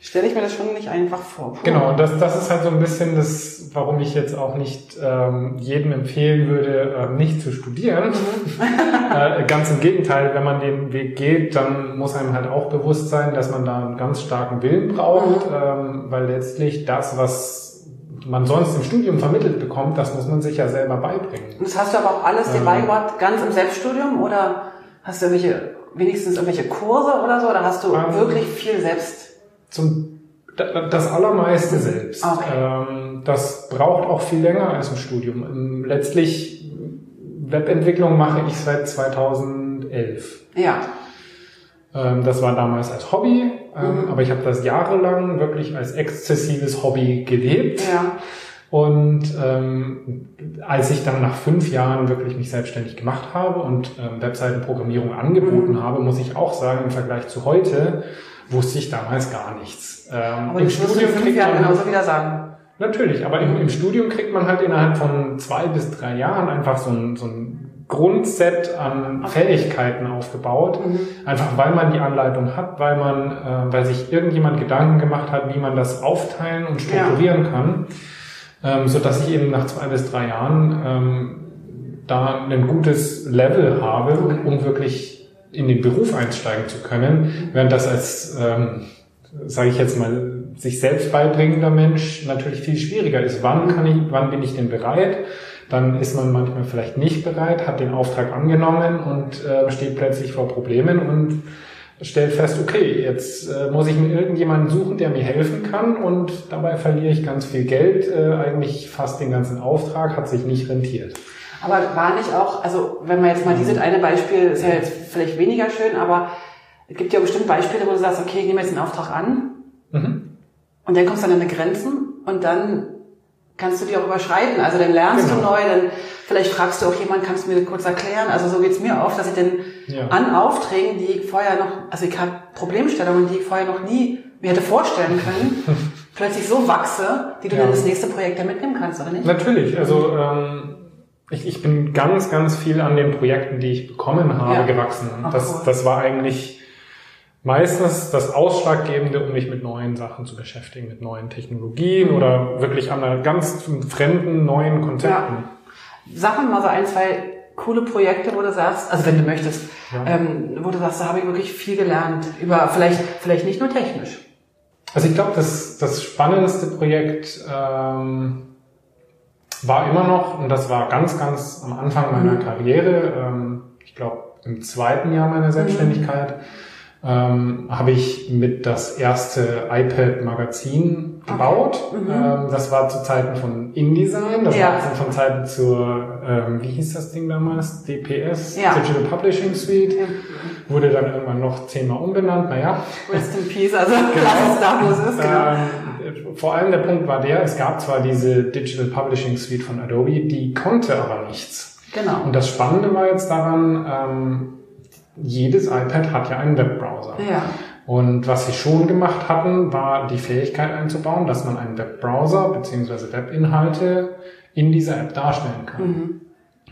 Speaker 1: stelle ich mir das schon nicht einfach vor. Puh.
Speaker 2: Genau, und das, das ist halt so ein bisschen das, warum ich jetzt auch nicht ähm, jedem empfehlen würde, ähm, nicht zu studieren. äh, ganz im Gegenteil, wenn man den Weg geht, dann muss einem halt auch bewusst sein, dass man da einen ganz starken Willen braucht, ähm, weil letztlich das, was man sonst im Studium vermittelt bekommt, das muss man sich ja selber beibringen.
Speaker 1: Und das hast du aber auch alles dir
Speaker 2: Ähm.
Speaker 1: beigebracht, ganz im Selbststudium oder hast du irgendwelche, wenigstens irgendwelche Kurse oder so? Oder hast du
Speaker 2: Ähm.
Speaker 1: wirklich viel selbst?
Speaker 2: Zum, da- das allermeiste selbst.
Speaker 1: Okay.
Speaker 2: Ähm, das braucht auch viel länger als ein Studium. Ähm, Letztlich Webentwicklung mache ich seit 2011.
Speaker 1: Ja.
Speaker 2: Ähm, das war damals als Hobby, ähm, mhm. aber ich habe das jahrelang wirklich als exzessives Hobby gelebt.
Speaker 1: Ja.
Speaker 2: Und ähm, als ich dann nach fünf Jahren wirklich mich selbstständig gemacht habe und ähm, Webseitenprogrammierung angeboten mhm. habe, muss ich auch sagen, im Vergleich zu heute wusste ich damals gar nichts.
Speaker 1: Ähm, aber im Studium kriegt man genauso wieder sagen.
Speaker 2: Natürlich, aber im, im Studium kriegt man halt innerhalb von zwei bis drei Jahren einfach so ein, so ein Grundset an Fähigkeiten aufgebaut. Mhm. Einfach weil man die Anleitung hat, weil man, äh, weil sich irgendjemand Gedanken gemacht hat, wie man das aufteilen und strukturieren ja. kann ähm, so dass ich eben nach zwei bis drei Jahren ähm, da ein gutes Level habe, um wirklich in den Beruf einsteigen zu können, während das als, ähm, sage ich jetzt mal, sich selbst beibringender Mensch natürlich viel schwieriger ist. Wann kann ich, wann bin ich denn bereit? Dann ist man manchmal vielleicht nicht bereit, hat den Auftrag angenommen und äh, steht plötzlich vor Problemen und stellt fest, okay, jetzt äh, muss ich mir irgendjemanden suchen, der mir helfen kann und dabei verliere ich ganz viel Geld, äh, eigentlich fast den ganzen Auftrag, hat sich nicht rentiert.
Speaker 1: Aber war nicht auch, also wenn man jetzt mal dieses eine Beispiel, ist ja jetzt vielleicht weniger schön, aber es gibt ja bestimmt Beispiele, wo du sagst, okay, ich nehme jetzt einen Auftrag an mhm. und dann kommst du an deine Grenzen und dann kannst du die auch überschreiten. Also dann lernst genau. du neu, dann vielleicht fragst du auch jemanden, kannst du mir kurz erklären. Also so geht's mir oft, dass ich dann ja. an Aufträgen, die ich vorher noch, also ich habe Problemstellungen, die ich vorher noch nie mir hätte vorstellen können, plötzlich so wachse, die du ja. dann das nächste Projekt da mitnehmen kannst, oder nicht?
Speaker 2: Natürlich, also ähm, ich, ich bin ganz, ganz viel an den Projekten, die ich bekommen habe, ja. gewachsen. Ach, das, cool. das war eigentlich meistens das Ausschlaggebende, um mich mit neuen Sachen zu beschäftigen, mit neuen Technologien mhm. oder wirklich an einer ganz fremden, neuen Konzepten. Ja.
Speaker 1: Sag mal so ein, zwei coole Projekte, wo du sagst, also wenn du möchtest, ja. ähm, wo du sagst, da habe ich wirklich viel gelernt, über vielleicht, vielleicht nicht nur technisch.
Speaker 2: Also ich glaube, das, das spannendste Projekt ähm, war immer noch, und das war ganz, ganz am Anfang meiner mhm. Karriere, ähm, ich glaube im zweiten Jahr meiner Selbstständigkeit, mhm ähm, habe ich mit das erste iPad-Magazin gebaut. Okay. Mhm. Ähm, das war zu Zeiten von InDesign, das ja. war von Zeiten zur, ähm, wie hieß das Ding damals? DPS, ja. Digital Publishing Suite. Ja. Wurde dann irgendwann noch zehnmal umbenannt, naja.
Speaker 1: Rest in Peace, also genau. lass es da, wo es ist. Genau.
Speaker 2: Ähm, vor allem der Punkt war der, es gab zwar diese Digital Publishing Suite von Adobe, die konnte aber nichts.
Speaker 1: Genau.
Speaker 2: Und das Spannende war jetzt daran, ähm, jedes iPad hat ja einen Webbrowser.
Speaker 1: Ja.
Speaker 2: Und was sie schon gemacht hatten, war die Fähigkeit einzubauen, dass man einen Webbrowser bzw. Webinhalte in dieser App darstellen kann. Mhm.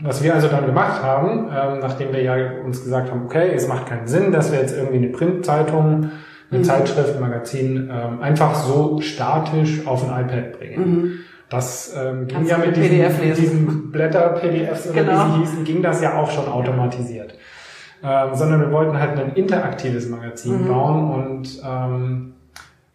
Speaker 2: Was wir also dann gemacht haben, ähm, nachdem wir ja uns gesagt haben, okay, es macht keinen Sinn, dass wir jetzt irgendwie eine Printzeitung, eine mhm. Zeitschrift, ein Magazin ähm, einfach so statisch auf ein iPad bringen. Mhm. Das ähm, ging ja mit diesen, diesen Blätter-PDFs oder genau. wie sie hießen, ging das ja auch schon automatisiert ähm, sondern wir wollten halt ein interaktives Magazin mhm. bauen und ähm,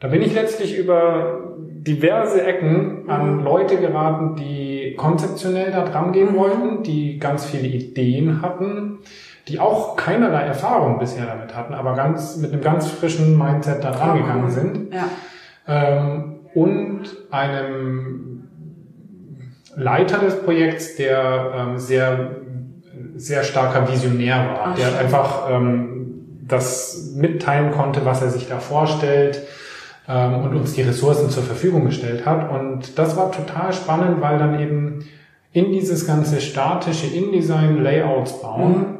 Speaker 2: da bin ich letztlich über diverse Ecken an mhm. Leute geraten, die konzeptionell da dran gehen mhm. wollten, die ganz viele Ideen hatten, die auch keinerlei Erfahrung bisher damit hatten, aber ganz mit einem ganz frischen Mindset da dran gegangen sind.
Speaker 1: Ja.
Speaker 2: Ähm, und einem Leiter des Projekts, der ähm, sehr sehr starker Visionär war, Ach, der einfach ähm, das mitteilen konnte, was er sich da vorstellt ähm, und uns die Ressourcen zur Verfügung gestellt hat. Und das war total spannend, weil dann eben in dieses ganze statische InDesign Layouts bauen mhm.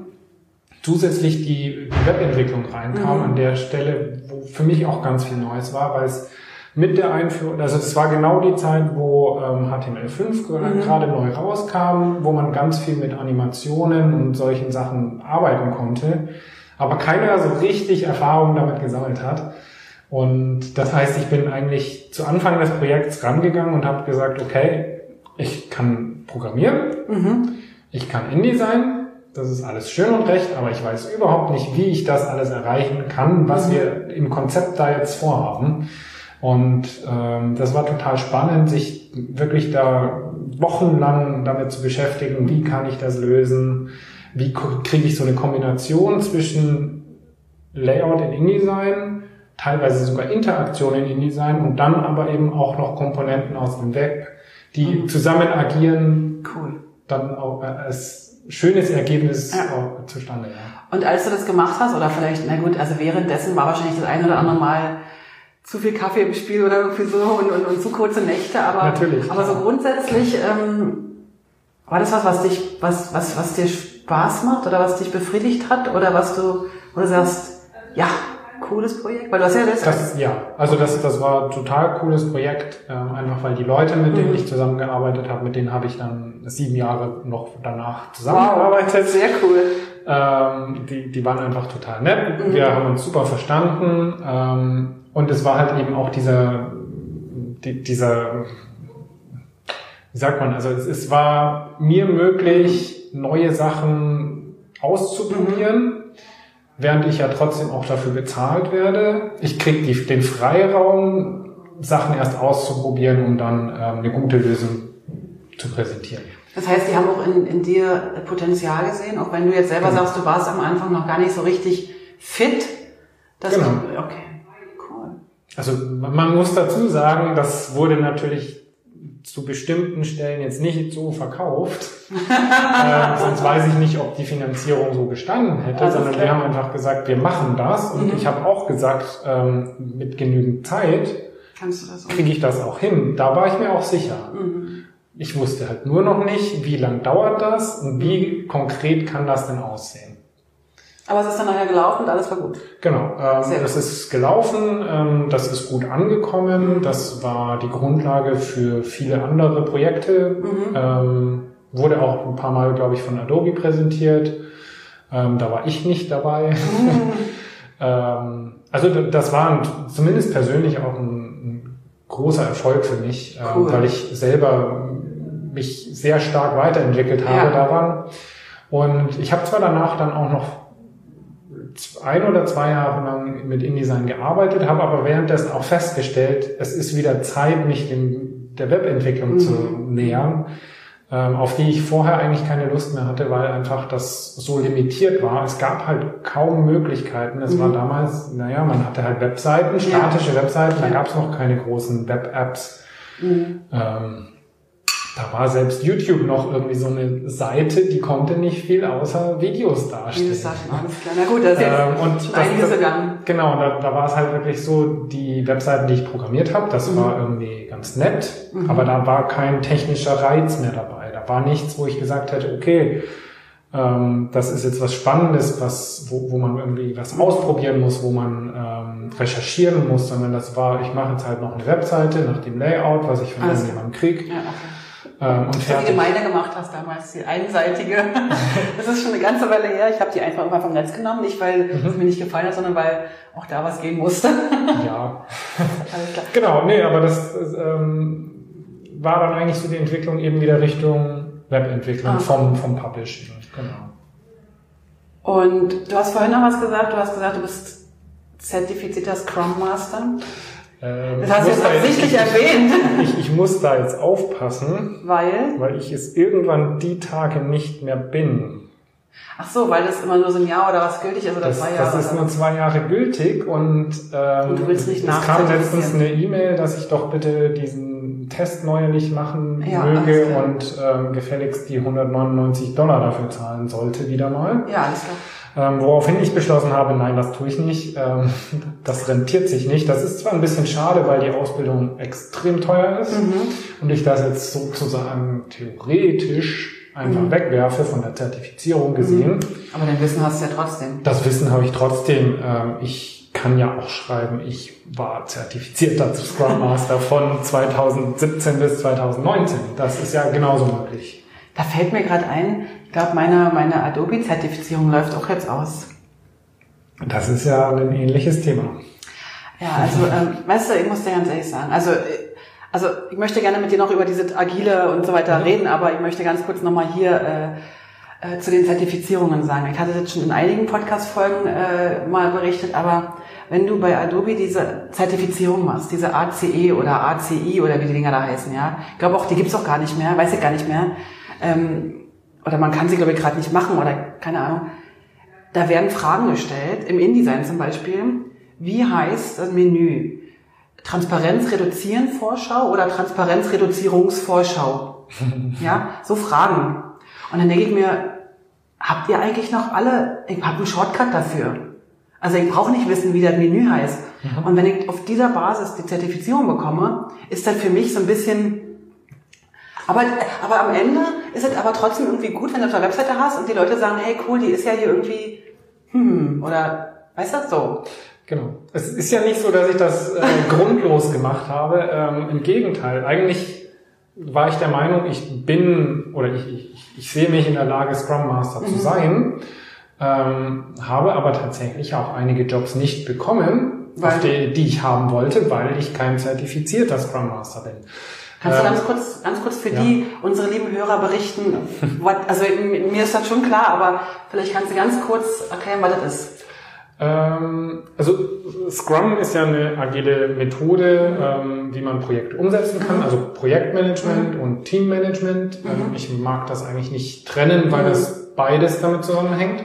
Speaker 2: zusätzlich die, die Webentwicklung reinkam, mhm. an der Stelle, wo für mich auch ganz viel Neues war, weil es mit der Einführung, also das war genau die Zeit, wo ähm, HTML5 mhm. gerade neu rauskam, wo man ganz viel mit Animationen und solchen Sachen arbeiten konnte, aber keiner so richtig Erfahrung damit gesammelt hat. Und das heißt, ich bin eigentlich zu Anfang des Projekts rangegangen und habe gesagt, okay, ich kann programmieren, mhm. ich kann InDesign, das ist alles schön und recht, aber ich weiß überhaupt nicht, wie ich das alles erreichen kann, was mhm. wir im Konzept da jetzt vorhaben. Und ähm, das war total spannend, sich wirklich da wochenlang damit zu beschäftigen, wie kann ich das lösen, wie kriege ich so eine Kombination zwischen Layout in InDesign, teilweise sogar Interaktion in InDesign und dann aber eben auch noch Komponenten aus dem Web, die mhm. zusammen agieren,
Speaker 1: cool.
Speaker 2: dann auch äh, als schönes Ergebnis ja. zustande. Ja.
Speaker 1: Und als du das gemacht hast, oder vielleicht, na gut, also währenddessen war wahrscheinlich das eine oder andere Mal zu viel Kaffee im Spiel oder irgendwie so und, und, und zu kurze Nächte, aber,
Speaker 2: Natürlich,
Speaker 1: aber so grundsätzlich ähm, war das was, was dich, was, was, was dir Spaß macht oder was dich befriedigt hat oder was du, wo du sagst, ja, cooles Projekt? Weil du hast ja das.
Speaker 2: das ja, also das, das war total cooles Projekt, ähm, einfach weil die Leute, mit denen mhm. ich zusammengearbeitet habe, mit denen habe ich dann sieben Jahre noch danach zusammengearbeitet. Wow,
Speaker 1: sehr cool.
Speaker 2: Ähm, die, die waren einfach total nett. Mhm. Wir haben uns super verstanden. Ähm, und es war halt eben auch dieser, die, dieser, wie sagt man, also es, es war mir möglich, neue Sachen auszuprobieren, während ich ja trotzdem auch dafür bezahlt werde. Ich kriege den Freiraum, Sachen erst auszuprobieren, um dann ähm, eine gute Lösung zu präsentieren.
Speaker 1: Das heißt, die haben auch in, in dir Potenzial gesehen, auch wenn du jetzt selber genau. sagst, du warst am Anfang noch gar nicht so richtig fit.
Speaker 2: Dass genau. Du, okay. Also man muss dazu sagen, das wurde natürlich zu bestimmten Stellen jetzt nicht so verkauft. äh, sonst weiß ich nicht, ob die Finanzierung so gestanden hätte, also sondern wir haben einfach gesagt, wir machen das. Und mhm. ich habe auch gesagt, ähm, mit genügend Zeit kriege ich das auch hin. Da war ich mir auch sicher. Mhm. Ich wusste halt nur noch nicht, wie lang dauert das und wie konkret kann das denn aussehen.
Speaker 1: Aber es ist dann nachher gelaufen und alles war gut.
Speaker 2: Genau, ähm, es ist gelaufen, ähm, das ist gut angekommen, das war die Grundlage für viele andere Projekte, mhm. ähm, wurde auch ein paar Mal, glaube ich, von Adobe präsentiert. Ähm, da war ich nicht dabei. Mhm. ähm, also das war ein, zumindest persönlich auch ein, ein großer Erfolg für mich, ähm, cool. weil ich selber mich sehr stark weiterentwickelt habe ja. daran. Und ich habe zwar danach dann auch noch ein oder zwei Jahre lang mit InDesign gearbeitet, habe aber währenddessen auch festgestellt, es ist wieder Zeit, mich dem, der Webentwicklung mhm. zu nähern, ähm, auf die ich vorher eigentlich keine Lust mehr hatte, weil einfach das so limitiert war. Es gab halt kaum Möglichkeiten. Es mhm. war damals, naja, man hatte halt Webseiten, statische ja. Webseiten, da gab es noch keine großen Web-Apps. Mhm. Ähm, da war selbst YouTube noch irgendwie so eine Seite, die konnte nicht viel außer Videos darstellen.
Speaker 1: Das sagt alles klar. Na gut, das ist ähm, und schon das, einiges gegangen.
Speaker 2: Genau, da, da war es halt wirklich so, die Webseiten, die ich programmiert habe, das mhm. war irgendwie ganz nett, mhm. aber da war kein technischer Reiz mehr dabei. Da war nichts, wo ich gesagt hätte, okay, ähm, das ist jetzt was Spannendes, was, wo, wo man irgendwie was ausprobieren muss, wo man ähm, recherchieren muss, sondern das war, ich mache jetzt halt noch eine Webseite nach dem Layout, was ich von irgendjemandem kriege. Ja, okay
Speaker 1: ähm, und fertig. Wie du meine gemacht hast damals, die einseitige. das ist schon eine ganze Weile her. Ich habe die einfach immer vom Netz genommen, nicht weil mhm. es mir nicht gefallen hat, sondern weil auch da was gehen musste.
Speaker 2: ja. Genau, nee, aber das, das ähm, war dann eigentlich so die Entwicklung eben wieder Richtung Webentwicklung ah. vom, vom Publishing. Genau.
Speaker 1: Und du hast vorhin noch was gesagt, du hast gesagt, du bist zertifizierter Scrum Master. Ähm, das hast du jetzt absichtlich erwähnt.
Speaker 2: Ich, ich, muss da jetzt aufpassen.
Speaker 1: Weil?
Speaker 2: Weil ich es irgendwann die Tage nicht mehr bin.
Speaker 1: Ach so, weil das immer nur so ein Jahr oder was gültig ist oder
Speaker 2: das,
Speaker 1: zwei Jahre?
Speaker 2: Das ist nur zwei Jahre gültig und, ähm,
Speaker 1: und du willst nicht
Speaker 2: es kam letztens eine E-Mail, dass ich doch bitte diesen Test neuerlich machen ja, möge und ähm, gefälligst die 199 Dollar dafür zahlen sollte wieder mal.
Speaker 1: Ja, alles klar.
Speaker 2: Ähm, woraufhin ich beschlossen habe, nein, das tue ich nicht. Ähm, das rentiert sich nicht. Das ist zwar ein bisschen schade, weil die Ausbildung extrem teuer ist mhm. und ich das jetzt sozusagen theoretisch einfach mhm. wegwerfe von der Zertifizierung gesehen. Mhm.
Speaker 1: Aber dein Wissen hast du ja trotzdem.
Speaker 2: Das Wissen habe ich trotzdem. Ähm, ich kann ja auch schreiben, ich war zertifizierter Scrum Master von 2017 bis 2019. Das ist ja genauso möglich.
Speaker 1: Da fällt mir gerade ein, glaube, meine, meine Adobe-Zertifizierung läuft auch jetzt aus.
Speaker 2: Das ist ja ein ähnliches Thema.
Speaker 1: Ja, also, ähm, weißt du, ich muss dir ganz ehrlich sagen, also, also ich möchte gerne mit dir noch über diese Agile und so weiter reden, aber ich möchte ganz kurz nochmal hier äh, äh, zu den Zertifizierungen sagen. Ich hatte jetzt schon in einigen Podcast-Folgen äh, mal berichtet, aber wenn du bei Adobe diese Zertifizierung machst, diese ACE oder ACI oder wie die Dinger da heißen, ja, ich glaube auch, die gibt's auch gar nicht mehr, weiß ich gar nicht mehr ähm, oder man kann sie, glaube ich, gerade nicht machen oder keine Ahnung. Da werden Fragen gestellt, im InDesign zum Beispiel. Wie heißt das Menü? Transparenz reduzieren Vorschau oder Transparenz Reduzierungsvorschau? ja, so Fragen. Und dann denke ich mir, habt ihr eigentlich noch alle, ich habe einen Shortcut dafür. Also ich brauche nicht wissen, wie das Menü heißt. Mhm. Und wenn ich auf dieser Basis die Zertifizierung bekomme, ist das für mich so ein bisschen, aber, aber am Ende ist es aber trotzdem irgendwie gut, wenn du auf der Webseite hast und die Leute sagen, hey cool, die ist ja hier irgendwie, hm, oder, weißt du, so.
Speaker 2: Genau. Es ist ja nicht so, dass ich das äh, grundlos gemacht habe. Ähm, Im Gegenteil. Eigentlich war ich der Meinung, ich bin oder ich, ich, ich sehe mich in der Lage, Scrum Master mhm. zu sein. Ähm, habe aber tatsächlich auch einige Jobs nicht bekommen, weil, die, die ich haben wollte, weil ich kein zertifizierter Scrum Master bin.
Speaker 1: Kannst du ganz ähm, kurz, ganz kurz für ja. die, unsere lieben Hörer berichten, what, also mir ist das schon klar, aber vielleicht kannst du ganz kurz erklären, was das ist.
Speaker 2: Ähm, also Scrum ist ja eine agile Methode, ähm, wie man Projekte umsetzen kann, also Projektmanagement mhm. und Teammanagement. Ähm, mhm. ich mag das eigentlich nicht trennen, weil mhm. das beides damit zusammenhängt.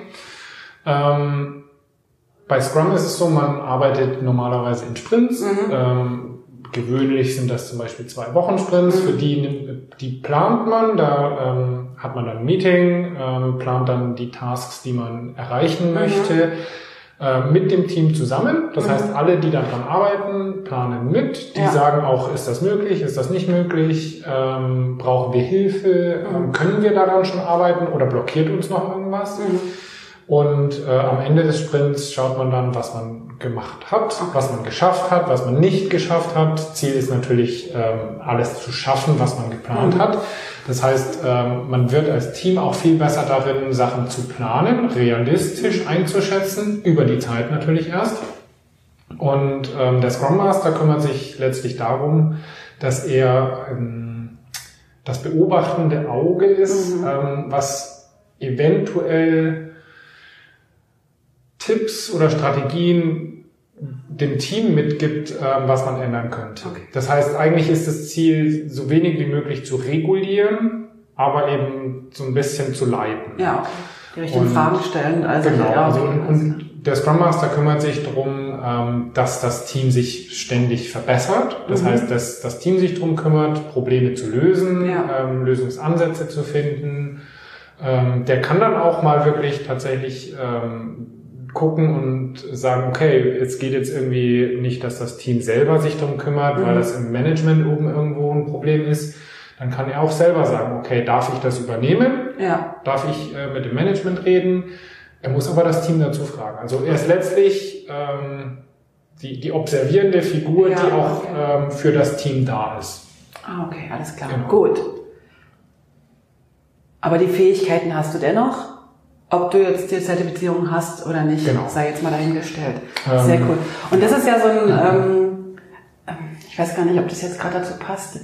Speaker 2: Bei Scrum ist es so, man arbeitet normalerweise in Sprints. Mhm. Ähm, gewöhnlich sind das zum Beispiel zwei Wochen Sprints, für die, die plant man, da ähm, hat man dann ein Meeting, plant dann die Tasks, die man erreichen möchte äh, mit dem Team zusammen. Das mhm. heißt, alle, die daran arbeiten, planen mit. Die ja. sagen auch, ist das möglich, ist das nicht möglich, ähm, brauchen wir Hilfe, mhm. ähm, können wir daran schon arbeiten oder blockiert uns noch irgendwas? Mhm. Und äh, am Ende des Sprints schaut man dann, was man gemacht hat, okay. was man geschafft hat, was man nicht geschafft hat. Ziel ist natürlich, ähm, alles zu schaffen, was man geplant mhm. hat. Das heißt, ähm, man wird als Team auch viel besser darin, Sachen zu planen, realistisch einzuschätzen, über die Zeit natürlich erst. Und ähm, der Scrum Master kümmert sich letztlich darum, dass er ähm, das beobachtende Auge ist, mhm. ähm, was eventuell Tipps oder Strategien dem Team mitgibt, ähm, was man ändern könnte. Okay. Das heißt, eigentlich ist das Ziel, so wenig wie möglich zu regulieren, aber eben so ein bisschen zu leiten.
Speaker 1: Ja. Die richtigen und, Fragen stellen. Also
Speaker 2: genau.
Speaker 1: Ja,
Speaker 2: also und, und der Scrum Master kümmert sich darum, ähm, dass das Team sich ständig verbessert. Das mhm. heißt, dass das Team sich darum kümmert, Probleme zu lösen, ja. ähm, Lösungsansätze zu finden. Der kann dann auch mal wirklich tatsächlich gucken und sagen, okay, es geht jetzt irgendwie nicht, dass das Team selber sich darum kümmert, mhm. weil das im Management oben irgendwo ein Problem ist. Dann kann er auch selber sagen, okay, darf ich das übernehmen? Ja. Darf ich äh, mit dem Management reden? Er muss aber das Team dazu fragen. Also er ist letztlich ähm, die, die observierende Figur, ja, die auch okay. ähm, für das Team da ist.
Speaker 1: Ah, okay, alles klar. Genau. Gut. Aber die Fähigkeiten hast du dennoch? Ob du jetzt die Zertifizierung hast oder nicht, genau. sei jetzt mal dahingestellt. Ähm, Sehr cool. Und das ist ja so ein, ähm, ähm, ich weiß gar nicht, ob das jetzt gerade dazu passt.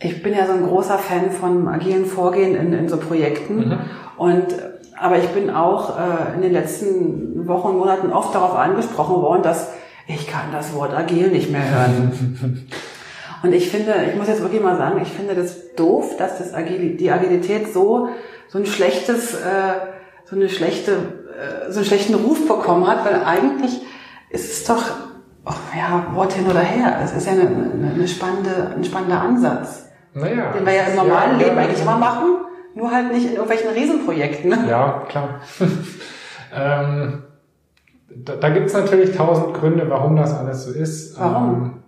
Speaker 1: Ich bin ja so ein großer Fan von agilen Vorgehen in, in so Projekten. Mhm. Und aber ich bin auch äh, in den letzten Wochen und Monaten oft darauf angesprochen worden, dass ich kann das Wort agil nicht mehr hören. und ich finde, ich muss jetzt wirklich mal sagen, ich finde das doof, dass das Agil, die Agilität so so ein schlechtes, äh, so eine schlechte, äh, so einen schlechten Ruf bekommen hat, weil eigentlich ist es doch, oh, ja, Wort hin oder her. Es ist ja eine, eine spannende, ein spannender Ansatz. Naja. Den wir ja im normalen ja, Leben ja, eigentlich immer machen, nur halt nicht in irgendwelchen Riesenprojekten.
Speaker 2: Ja, klar. ähm, da da gibt es natürlich tausend Gründe, warum das alles so ist.
Speaker 1: Warum? Ähm,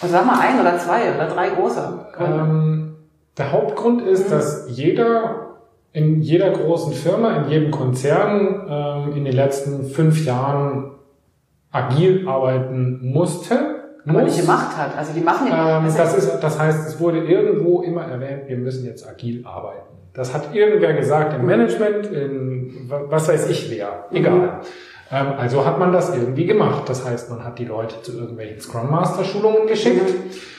Speaker 1: also sag mal ein oder zwei oder drei große
Speaker 2: Gründe. Ähm, der Hauptgrund ist, mhm. dass jeder in jeder großen Firma, in jedem Konzern ähm, in den letzten fünf Jahren agil arbeiten musste.
Speaker 1: Aber muss. nicht gemacht hat. Also die machen
Speaker 2: ähm, das, ist, das heißt, es wurde irgendwo immer erwähnt, wir müssen jetzt agil arbeiten. Das hat irgendwer gesagt im Management, in was weiß ich wer. Egal. Mhm. Ähm, also hat man das irgendwie gemacht. Das heißt, man hat die Leute zu irgendwelchen Scrum Master Schulungen geschickt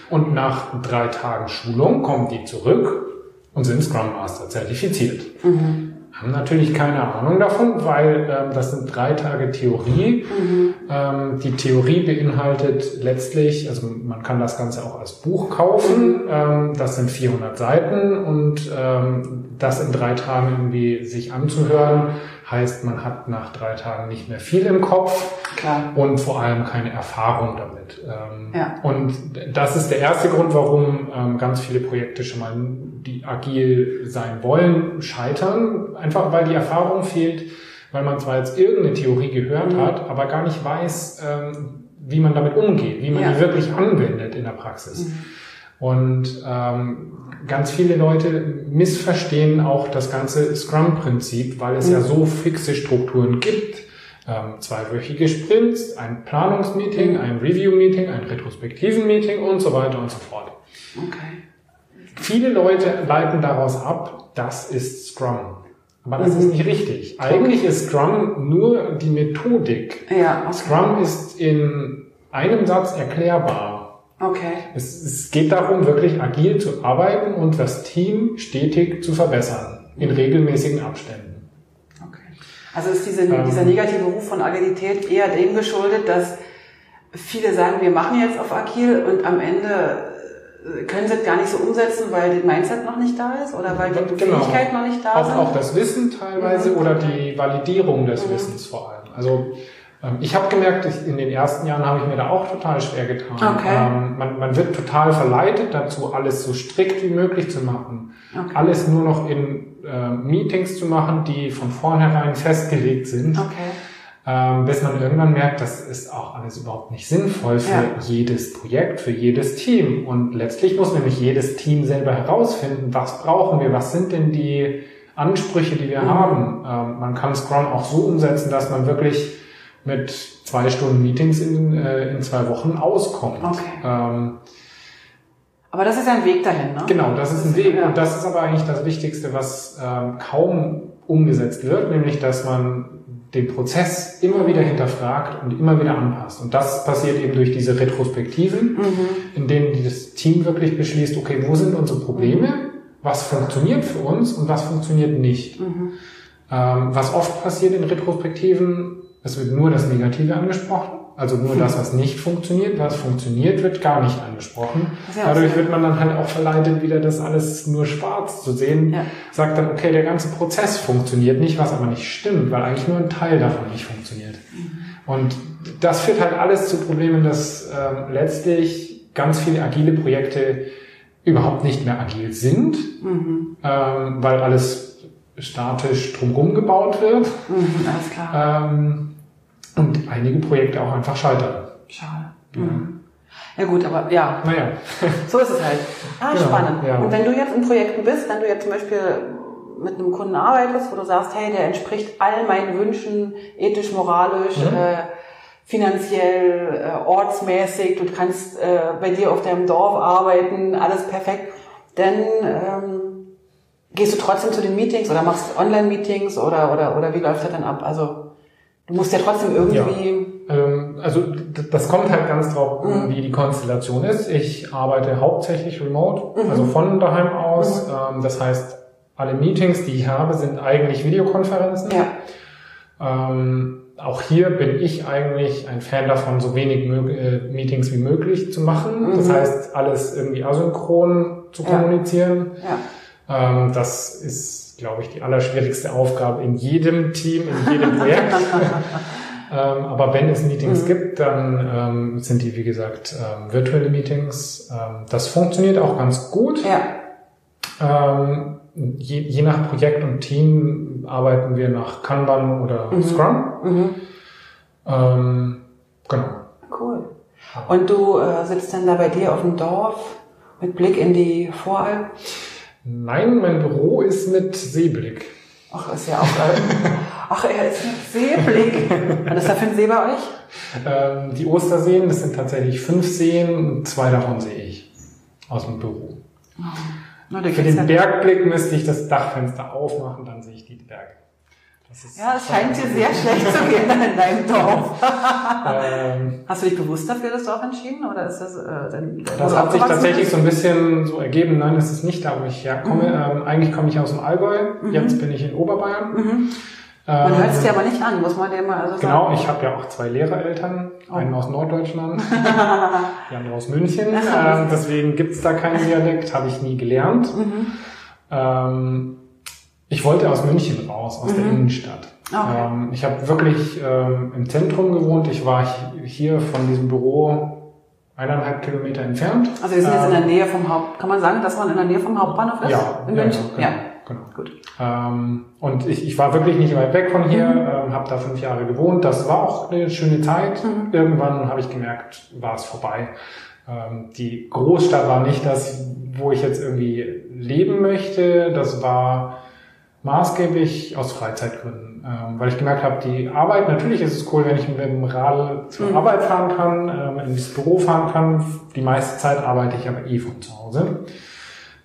Speaker 2: und nach drei Tagen Schulung kommen die zurück und sind Scrum Master zertifiziert. Mhm. Haben natürlich keine Ahnung davon, weil ähm, das sind drei Tage Theorie. Mhm. Ähm, die Theorie beinhaltet letztlich, also man kann das Ganze auch als Buch kaufen. Ähm, das sind 400 Seiten und ähm, das in drei Tagen irgendwie sich anzuhören, Heißt, man hat nach drei Tagen nicht mehr viel im Kopf
Speaker 1: Klar.
Speaker 2: und vor allem keine Erfahrung damit. Ähm,
Speaker 1: Ja.
Speaker 2: Und das ist der erste Grund, warum ähm, ganz viele Projekte schon mal, die agil sein wollen, scheitern. Einfach weil die Erfahrung fehlt, weil man zwar jetzt irgendeine Theorie gehört
Speaker 1: Mhm.
Speaker 2: hat, aber gar nicht weiß, ähm, wie man damit umgeht, wie man
Speaker 1: Ja.
Speaker 2: die wirklich anwendet in der Praxis. Und ähm, ganz viele Leute missverstehen auch das ganze Scrum-Prinzip, weil es ja so fixe Strukturen gibt. Ähm, zweiwöchige Sprints, ein Planungsmeeting, ein Review-Meeting, ein Retrospektiven-Meeting und so weiter und so fort.
Speaker 1: Okay.
Speaker 2: Viele Leute leiten daraus ab, das ist Scrum. Aber das
Speaker 1: Mhm.
Speaker 2: ist nicht richtig. Eigentlich ist Scrum nur die Methodik.
Speaker 1: Ja, okay.
Speaker 2: Scrum ist in einem Satz erklärbar.
Speaker 1: Okay.
Speaker 2: Es, es geht darum, wirklich agil zu arbeiten und das Team stetig zu verbessern, in regelmäßigen Abständen.
Speaker 1: Okay. Also ist diese,
Speaker 2: Ähm.
Speaker 1: dieser negative Ruf von Agilität eher dem geschuldet, dass viele sagen, wir machen jetzt auf agil und am Ende äh, können sie es gar nicht so umsetzen, weil das Mindset noch nicht da ist oder weil die
Speaker 2: Genau.
Speaker 1: Fähigkeit noch nicht da
Speaker 2: Auch,
Speaker 1: sind.
Speaker 2: auch das Wissen teilweise
Speaker 1: Mhm.
Speaker 2: oder die Validierung des
Speaker 1: Mhm.
Speaker 2: Wissens vor allem. Also ich habe gemerkt, ich, in den ersten Jahren habe ich mir da auch total schwer getan.
Speaker 1: Okay.
Speaker 2: Ähm, man, man wird total verleitet dazu, alles so strikt wie möglich zu machen.
Speaker 1: Okay.
Speaker 2: Alles nur noch in äh, Meetings zu machen, die von vornherein festgelegt sind.
Speaker 1: Okay.
Speaker 2: ähm, bis man irgendwann merkt, das ist auch alles überhaupt nicht sinnvoll für
Speaker 1: Ja.
Speaker 2: jedes Projekt, für jedes Team. Und letztlich muss nämlich jedes Team selber herausfinden, was brauchen wir, was sind denn die Ansprüche, die wir
Speaker 1: Mhm.
Speaker 2: haben. Ähm, man kann Scrum auch so umsetzen, dass man wirklich mit zwei Stunden Meetings in, äh, in zwei Wochen auskommt.
Speaker 1: Okay.
Speaker 2: Ähm,
Speaker 1: Aber das ist ein Weg dahin, ne?
Speaker 2: Genau, das ist ein Weg.
Speaker 1: Ja.
Speaker 2: Und das ist aber eigentlich das Wichtigste, was ähm, kaum umgesetzt wird, nämlich dass man den Prozess immer wieder hinterfragt und immer wieder anpasst. Und das passiert eben durch diese Retrospektiven,
Speaker 1: Mhm.
Speaker 2: in denen das Team wirklich beschließt, okay, wo sind unsere Probleme, was funktioniert für uns und was funktioniert nicht.
Speaker 1: Mhm.
Speaker 2: Ähm, was oft passiert in Retrospektiven, es wird nur das Negative angesprochen, also nur das, was nicht funktioniert. Was funktioniert, wird gar nicht angesprochen.
Speaker 1: Ja
Speaker 2: Dadurch wird man dann halt auch verleitet, wieder das alles nur schwarz zu sehen.
Speaker 1: Ja.
Speaker 2: Sagt dann, okay, der ganze Prozess funktioniert nicht, was aber nicht stimmt, weil eigentlich nur ein Teil davon nicht funktioniert.
Speaker 1: Mhm.
Speaker 2: Und das führt halt alles zu Problemen, dass ähm, letztlich ganz viele agile Projekte überhaupt nicht mehr agil sind,
Speaker 1: Mhm.
Speaker 2: ähm, weil alles statisch drumherum gebaut wird.
Speaker 1: Mhm. Alles klar.
Speaker 2: Ähm, und einige Projekte auch einfach scheitern.
Speaker 1: Schade.
Speaker 2: Ja.
Speaker 1: Mhm. Ja gut, aber ja,
Speaker 2: Naja,
Speaker 1: so ist es halt. Ah,
Speaker 2: Genau,
Speaker 1: spannend.
Speaker 2: ja.
Speaker 1: Und wenn du jetzt in Projekten bist, wenn du jetzt zum Beispiel mit einem Kunden arbeitest, wo du sagst, hey, der entspricht all meinen Wünschen, ethisch, moralisch,
Speaker 2: Mhm.
Speaker 1: äh, finanziell, äh, ortsmäßig, du kannst äh, bei dir auf deinem Dorf arbeiten, alles perfekt, dann ähm, gehst du trotzdem zu den Meetings oder machst Online-Meetings oder, oder, oder wie läuft das dann ab? Also du musst ja trotzdem irgendwie...
Speaker 2: ähm, also das kommt halt ganz drauf,
Speaker 1: Mhm.
Speaker 2: wie die Konstellation ist. Ich arbeite hauptsächlich remote,
Speaker 1: Mhm.
Speaker 2: also von daheim aus. Ähm, das heißt, alle Meetings, die ich habe, sind eigentlich Videokonferenzen.
Speaker 1: Ja.
Speaker 2: Ähm, auch hier bin ich eigentlich ein Fan davon, so wenig äh, Meetings wie möglich zu machen. Das
Speaker 1: Mhm.
Speaker 2: heißt, alles irgendwie asynchron zu
Speaker 1: Ja.
Speaker 2: kommunizieren.
Speaker 1: Ja.
Speaker 2: Ähm, das ist, glaube ich, die allerschwierigste Aufgabe in jedem Team, in jedem Projekt. ähm, aber wenn es Meetings
Speaker 1: Mhm.
Speaker 2: gibt, dann ähm, sind die, wie gesagt, ähm, virtuelle Meetings. Ähm, das funktioniert auch ganz gut.
Speaker 1: Ja.
Speaker 2: Ähm, je, je nach Projekt und Team arbeiten wir nach Kanban oder
Speaker 1: Mhm.
Speaker 2: Scrum.
Speaker 1: Mhm.
Speaker 2: Ähm, genau.
Speaker 1: Cool. Und du äh, sitzt dann da bei dir auf dem Dorf mit Blick in die Voralp?
Speaker 2: Nein, mein Büro ist mit Seeblick.
Speaker 1: Ach, ist ja auch. Äh, ach, er ist mit Seeblick. Was ist da für ein See bei euch?
Speaker 2: Ähm, die Osterseen, das sind tatsächlich fünf Seen und zwei davon sehe ich aus dem Büro.
Speaker 1: Na, du
Speaker 2: Für den
Speaker 1: ja,
Speaker 2: Bergblick müsste ich das Dachfenster aufmachen, dann sehe ich die Berge. Das
Speaker 1: ja, es scheint dir sehr schlecht zu gehen in deinem Dorf.
Speaker 2: ähm,
Speaker 1: Hast du dich bewusst dafür das Dorf entschieden? Oder ist das äh, dein,
Speaker 2: das
Speaker 1: wo du
Speaker 2: hat sich tatsächlich so ein bisschen so ergeben. Nein, das ist nicht da, wo ich herkomme. Ähm, eigentlich komme ich aus dem Allgäu.
Speaker 1: Mhm.
Speaker 2: Jetzt bin ich in Oberbayern.
Speaker 1: Mhm. Man
Speaker 2: Ähm,
Speaker 1: hört es dir aber nicht an, muss man dir mal also
Speaker 2: Genau,
Speaker 1: sagen.
Speaker 2: ich habe ja auch zwei Lehrereltern,
Speaker 1: Oh.
Speaker 2: einen aus Norddeutschland, die andere aus München. Ähm, deswegen gibt's da keinen Dialekt, habe ich nie gelernt.
Speaker 1: Mhm.
Speaker 2: Ähm, Ich wollte aus München raus, aus mhm. der Innenstadt. Okay. Ähm, ich habe wirklich ähm, im Zentrum gewohnt. Ich war hier von diesem Büro eineinhalb Kilometer entfernt.
Speaker 1: Also wir sind jetzt in der ähm, Nähe vom Haupt. Kann man sagen, dass man in der Nähe vom Hauptbahnhof ist?
Speaker 2: Ja,
Speaker 1: in München.
Speaker 2: Ja, genau. ja. Gut. Ähm, und ich, ich war wirklich nicht weit weg von hier, mhm. ähm, habe da fünf Jahre gewohnt. Das war auch eine schöne Zeit. Mhm. Irgendwann habe ich gemerkt, war es vorbei. Ähm, die Großstadt war nicht das, wo ich jetzt irgendwie leben möchte. Das war maßgeblich aus Freizeitgründen, ähm, weil ich gemerkt habe, die Arbeit, natürlich ist es cool, wenn ich mit dem Rad zur mhm. Arbeit fahren kann, ähm, ins Büro fahren kann. Die meiste Zeit arbeite ich aber eh von zu Hause.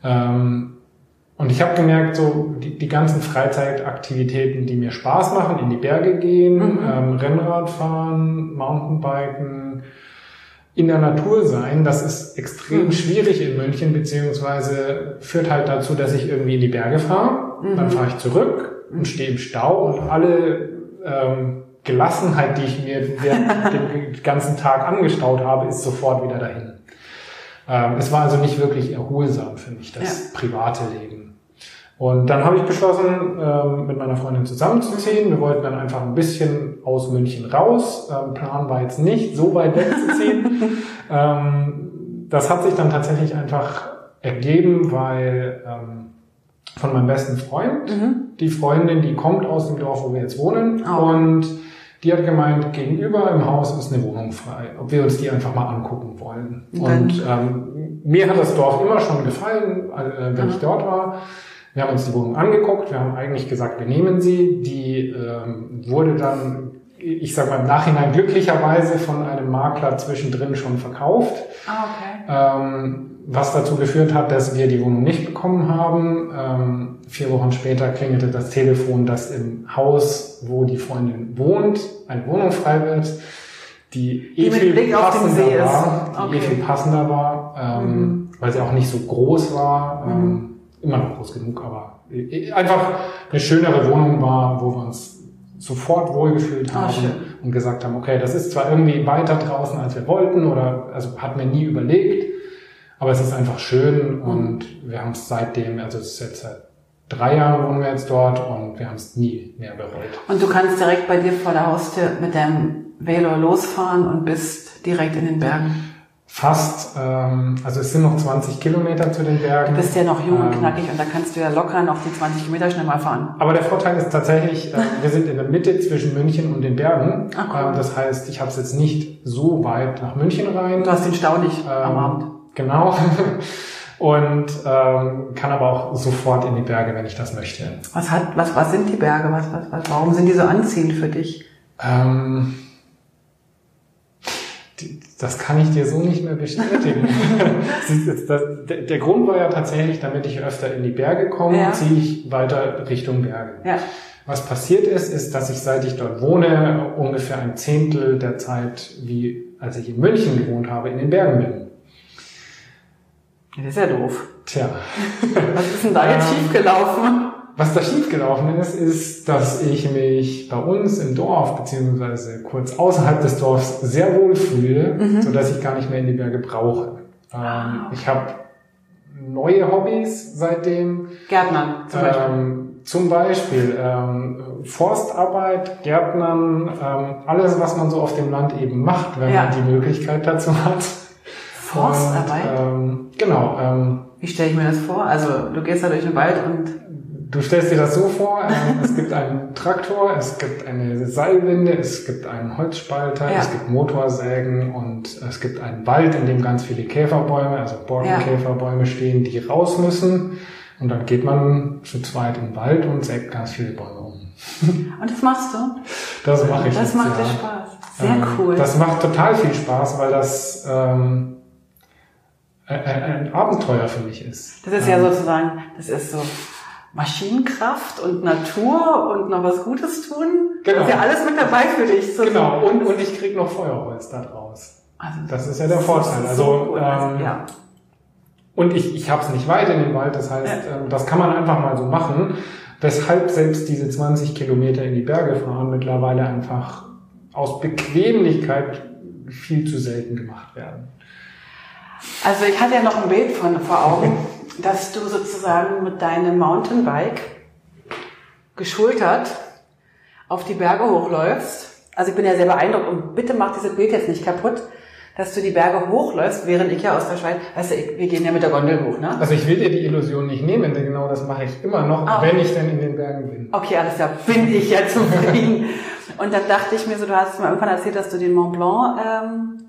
Speaker 2: Ähm, und ich habe gemerkt, so die, die ganzen Freizeitaktivitäten, die mir Spaß machen, in die Berge gehen, mhm. ähm, Rennrad fahren, Mountainbiken, in der Natur sein, das ist extrem mhm. schwierig in München, beziehungsweise führt halt dazu, dass ich irgendwie in die Berge fahre, mhm. dann fahre ich zurück und stehe im Stau und alle ähm, Gelassenheit, die ich mir dem ganzen Tag angestaut habe, ist sofort wieder dahin. Ähm, es war also nicht wirklich erholsam für mich, das ja. private Leben. Und dann habe ich beschlossen, ähm, mit meiner Freundin zusammenzuziehen. Wir wollten dann einfach ein bisschen aus München raus. Ähm, Plan war jetzt nicht, so weit wegzuziehen. ähm, das hat sich dann tatsächlich einfach ergeben, weil von meinem besten Freund, mhm. die Freundin, die kommt aus dem Dorf, wo wir jetzt wohnen. Oh. Und die hat gemeint, gegenüber im Haus ist eine Wohnung frei, ob wir uns die einfach mal angucken wollen. Und, und mir hat das Dorf immer schon gefallen, äh, wenn mhm. ich dort war. Wir haben uns die Wohnung angeguckt, wir haben eigentlich gesagt, wir nehmen sie. Die ähm, wurde dann, ich sage mal im Nachhinein glücklicherweise von einem Makler zwischendrin schon verkauft.
Speaker 1: Ah, okay.
Speaker 2: Ähm, was dazu geführt hat, dass wir die Wohnung nicht bekommen haben. Ähm, vier Wochen später klingelte das Telefon, dass im Haus, wo die Freundin wohnt, eine Wohnung frei wird, die, die eh viel passender war, die eh okay. viel passender war, ähm, mhm. weil sie auch nicht so groß war. Ähm, mhm immer noch groß genug, aber einfach eine schönere Wohnung war, wo wir uns sofort wohlgefühlt haben ah, und gesagt haben, okay, das ist zwar irgendwie weiter draußen, als wir wollten, oder also hat mir nie überlegt, aber es ist einfach schön mhm. und wir haben es seitdem, also es ist jetzt seit drei Jahren wohnen wir jetzt dort und wir haben es nie mehr bereut.
Speaker 1: Und du kannst direkt bei dir vor der Haustür mit deinem Velo losfahren und bist direkt in den Bergen
Speaker 2: fast, ähm, also es sind noch 20 Kilometer zu den Bergen.
Speaker 1: Du bist ja noch jung und ähm, knackig und da kannst du ja locker noch die 20 Kilometer schnell mal fahren.
Speaker 2: Aber der Vorteil ist tatsächlich, äh, wir sind in der Mitte zwischen München und den Bergen. Ach, cool. äh, das heißt, ich habe es jetzt nicht so weit nach München rein.
Speaker 1: Du hast den Stau nicht ähm, am Abend.
Speaker 2: Genau. und ähm, kann aber auch sofort in die Berge, wenn ich das möchte.
Speaker 1: Was hat, was, was sind die Berge? Was, was, was, warum sind die so anziehend für dich?
Speaker 2: Ähm, das kann ich dir so nicht mehr bestätigen. der Grund war ja tatsächlich, damit ich öfter in die Berge komme, ja. ziehe ich weiter Richtung Berge.
Speaker 1: Ja.
Speaker 2: Was passiert ist, ist, dass ich seit ich dort wohne, ungefähr ein Zehntel der Zeit, wie als ich in München gewohnt habe, in den Bergen bin.
Speaker 1: Das ist ja doof.
Speaker 2: Tja.
Speaker 1: Was ist denn da jetzt ähm, schiefgelaufen?
Speaker 2: Was da schiefgelaufen ist, ist, dass ich mich bei uns im Dorf, beziehungsweise kurz außerhalb des Dorfs, sehr wohl fühle, mhm. so dass ich gar nicht mehr in die Berge brauche. Ähm. Ich habe neue Hobbys seitdem.
Speaker 1: Gärtnern
Speaker 2: zum Beispiel. Ähm, zum Beispiel ähm, Forstarbeit, Gärtnern, ähm, alles, was man so auf dem Land eben macht, wenn ja. man die Möglichkeit dazu hat.
Speaker 1: Forstarbeit?
Speaker 2: Und, ähm, genau. Ähm,
Speaker 1: Wie stelle ich mir das vor? Also du gehst da durch den Wald und
Speaker 2: Du stellst dir das so vor, ähm, es gibt einen Traktor, es gibt eine Seilwinde, es gibt einen Holzspalter, ja. es gibt Motorsägen und es gibt einen Wald, in dem ganz viele Käferbäume, also Borkenkäferbäume stehen, die raus müssen. Und dann geht man zu zweit im Wald und sägt ganz viele Bäume um.
Speaker 1: Und das machst du?
Speaker 2: Das mache ich.
Speaker 1: Das
Speaker 2: jetzt,
Speaker 1: macht dir Spaß. Sehr ähm, cool.
Speaker 2: Das macht total viel Spaß, weil das ähm, ein, ein Abenteuer für mich ist.
Speaker 1: Das ist ja ähm, sozusagen, das ist so Maschinenkraft und Natur und noch was Gutes tun. Genau. Ist ja alles mit dabei für dich.
Speaker 2: So genau, und, und ich krieg noch Feuerholz da draus. Also das ist ja der Vorteil. Also, so ähm, ja. Und ich, ich habe es nicht weit in den Wald, das heißt, ja. ähm, das kann man einfach mal so machen. Weshalb selbst diese 20 Kilometer in die Berge fahren mittlerweile einfach aus Bequemlichkeit viel zu selten gemacht werden.
Speaker 1: Also ich hatte ja noch ein Bild von vor Augen. dass du sozusagen mit deinem Mountainbike geschultert auf die Berge hochläufst. Also ich bin ja sehr beeindruckt und bitte mach dieses Bild jetzt nicht kaputt, dass du die Berge hochläufst, während ich ja aus der Schweiz, weißt du, wir gehen ja mit der Gondel hoch, ne?
Speaker 2: Also ich will dir die Illusion nicht nehmen, denn genau das mache ich immer noch,
Speaker 1: Ah.
Speaker 2: wenn ich denn in den Bergen bin.
Speaker 1: Okay, alles klar, bin ich ja zufrieden. Und dann dachte ich mir so, du hast mir irgendwann erzählt, dass du den Mont Blanc ähm,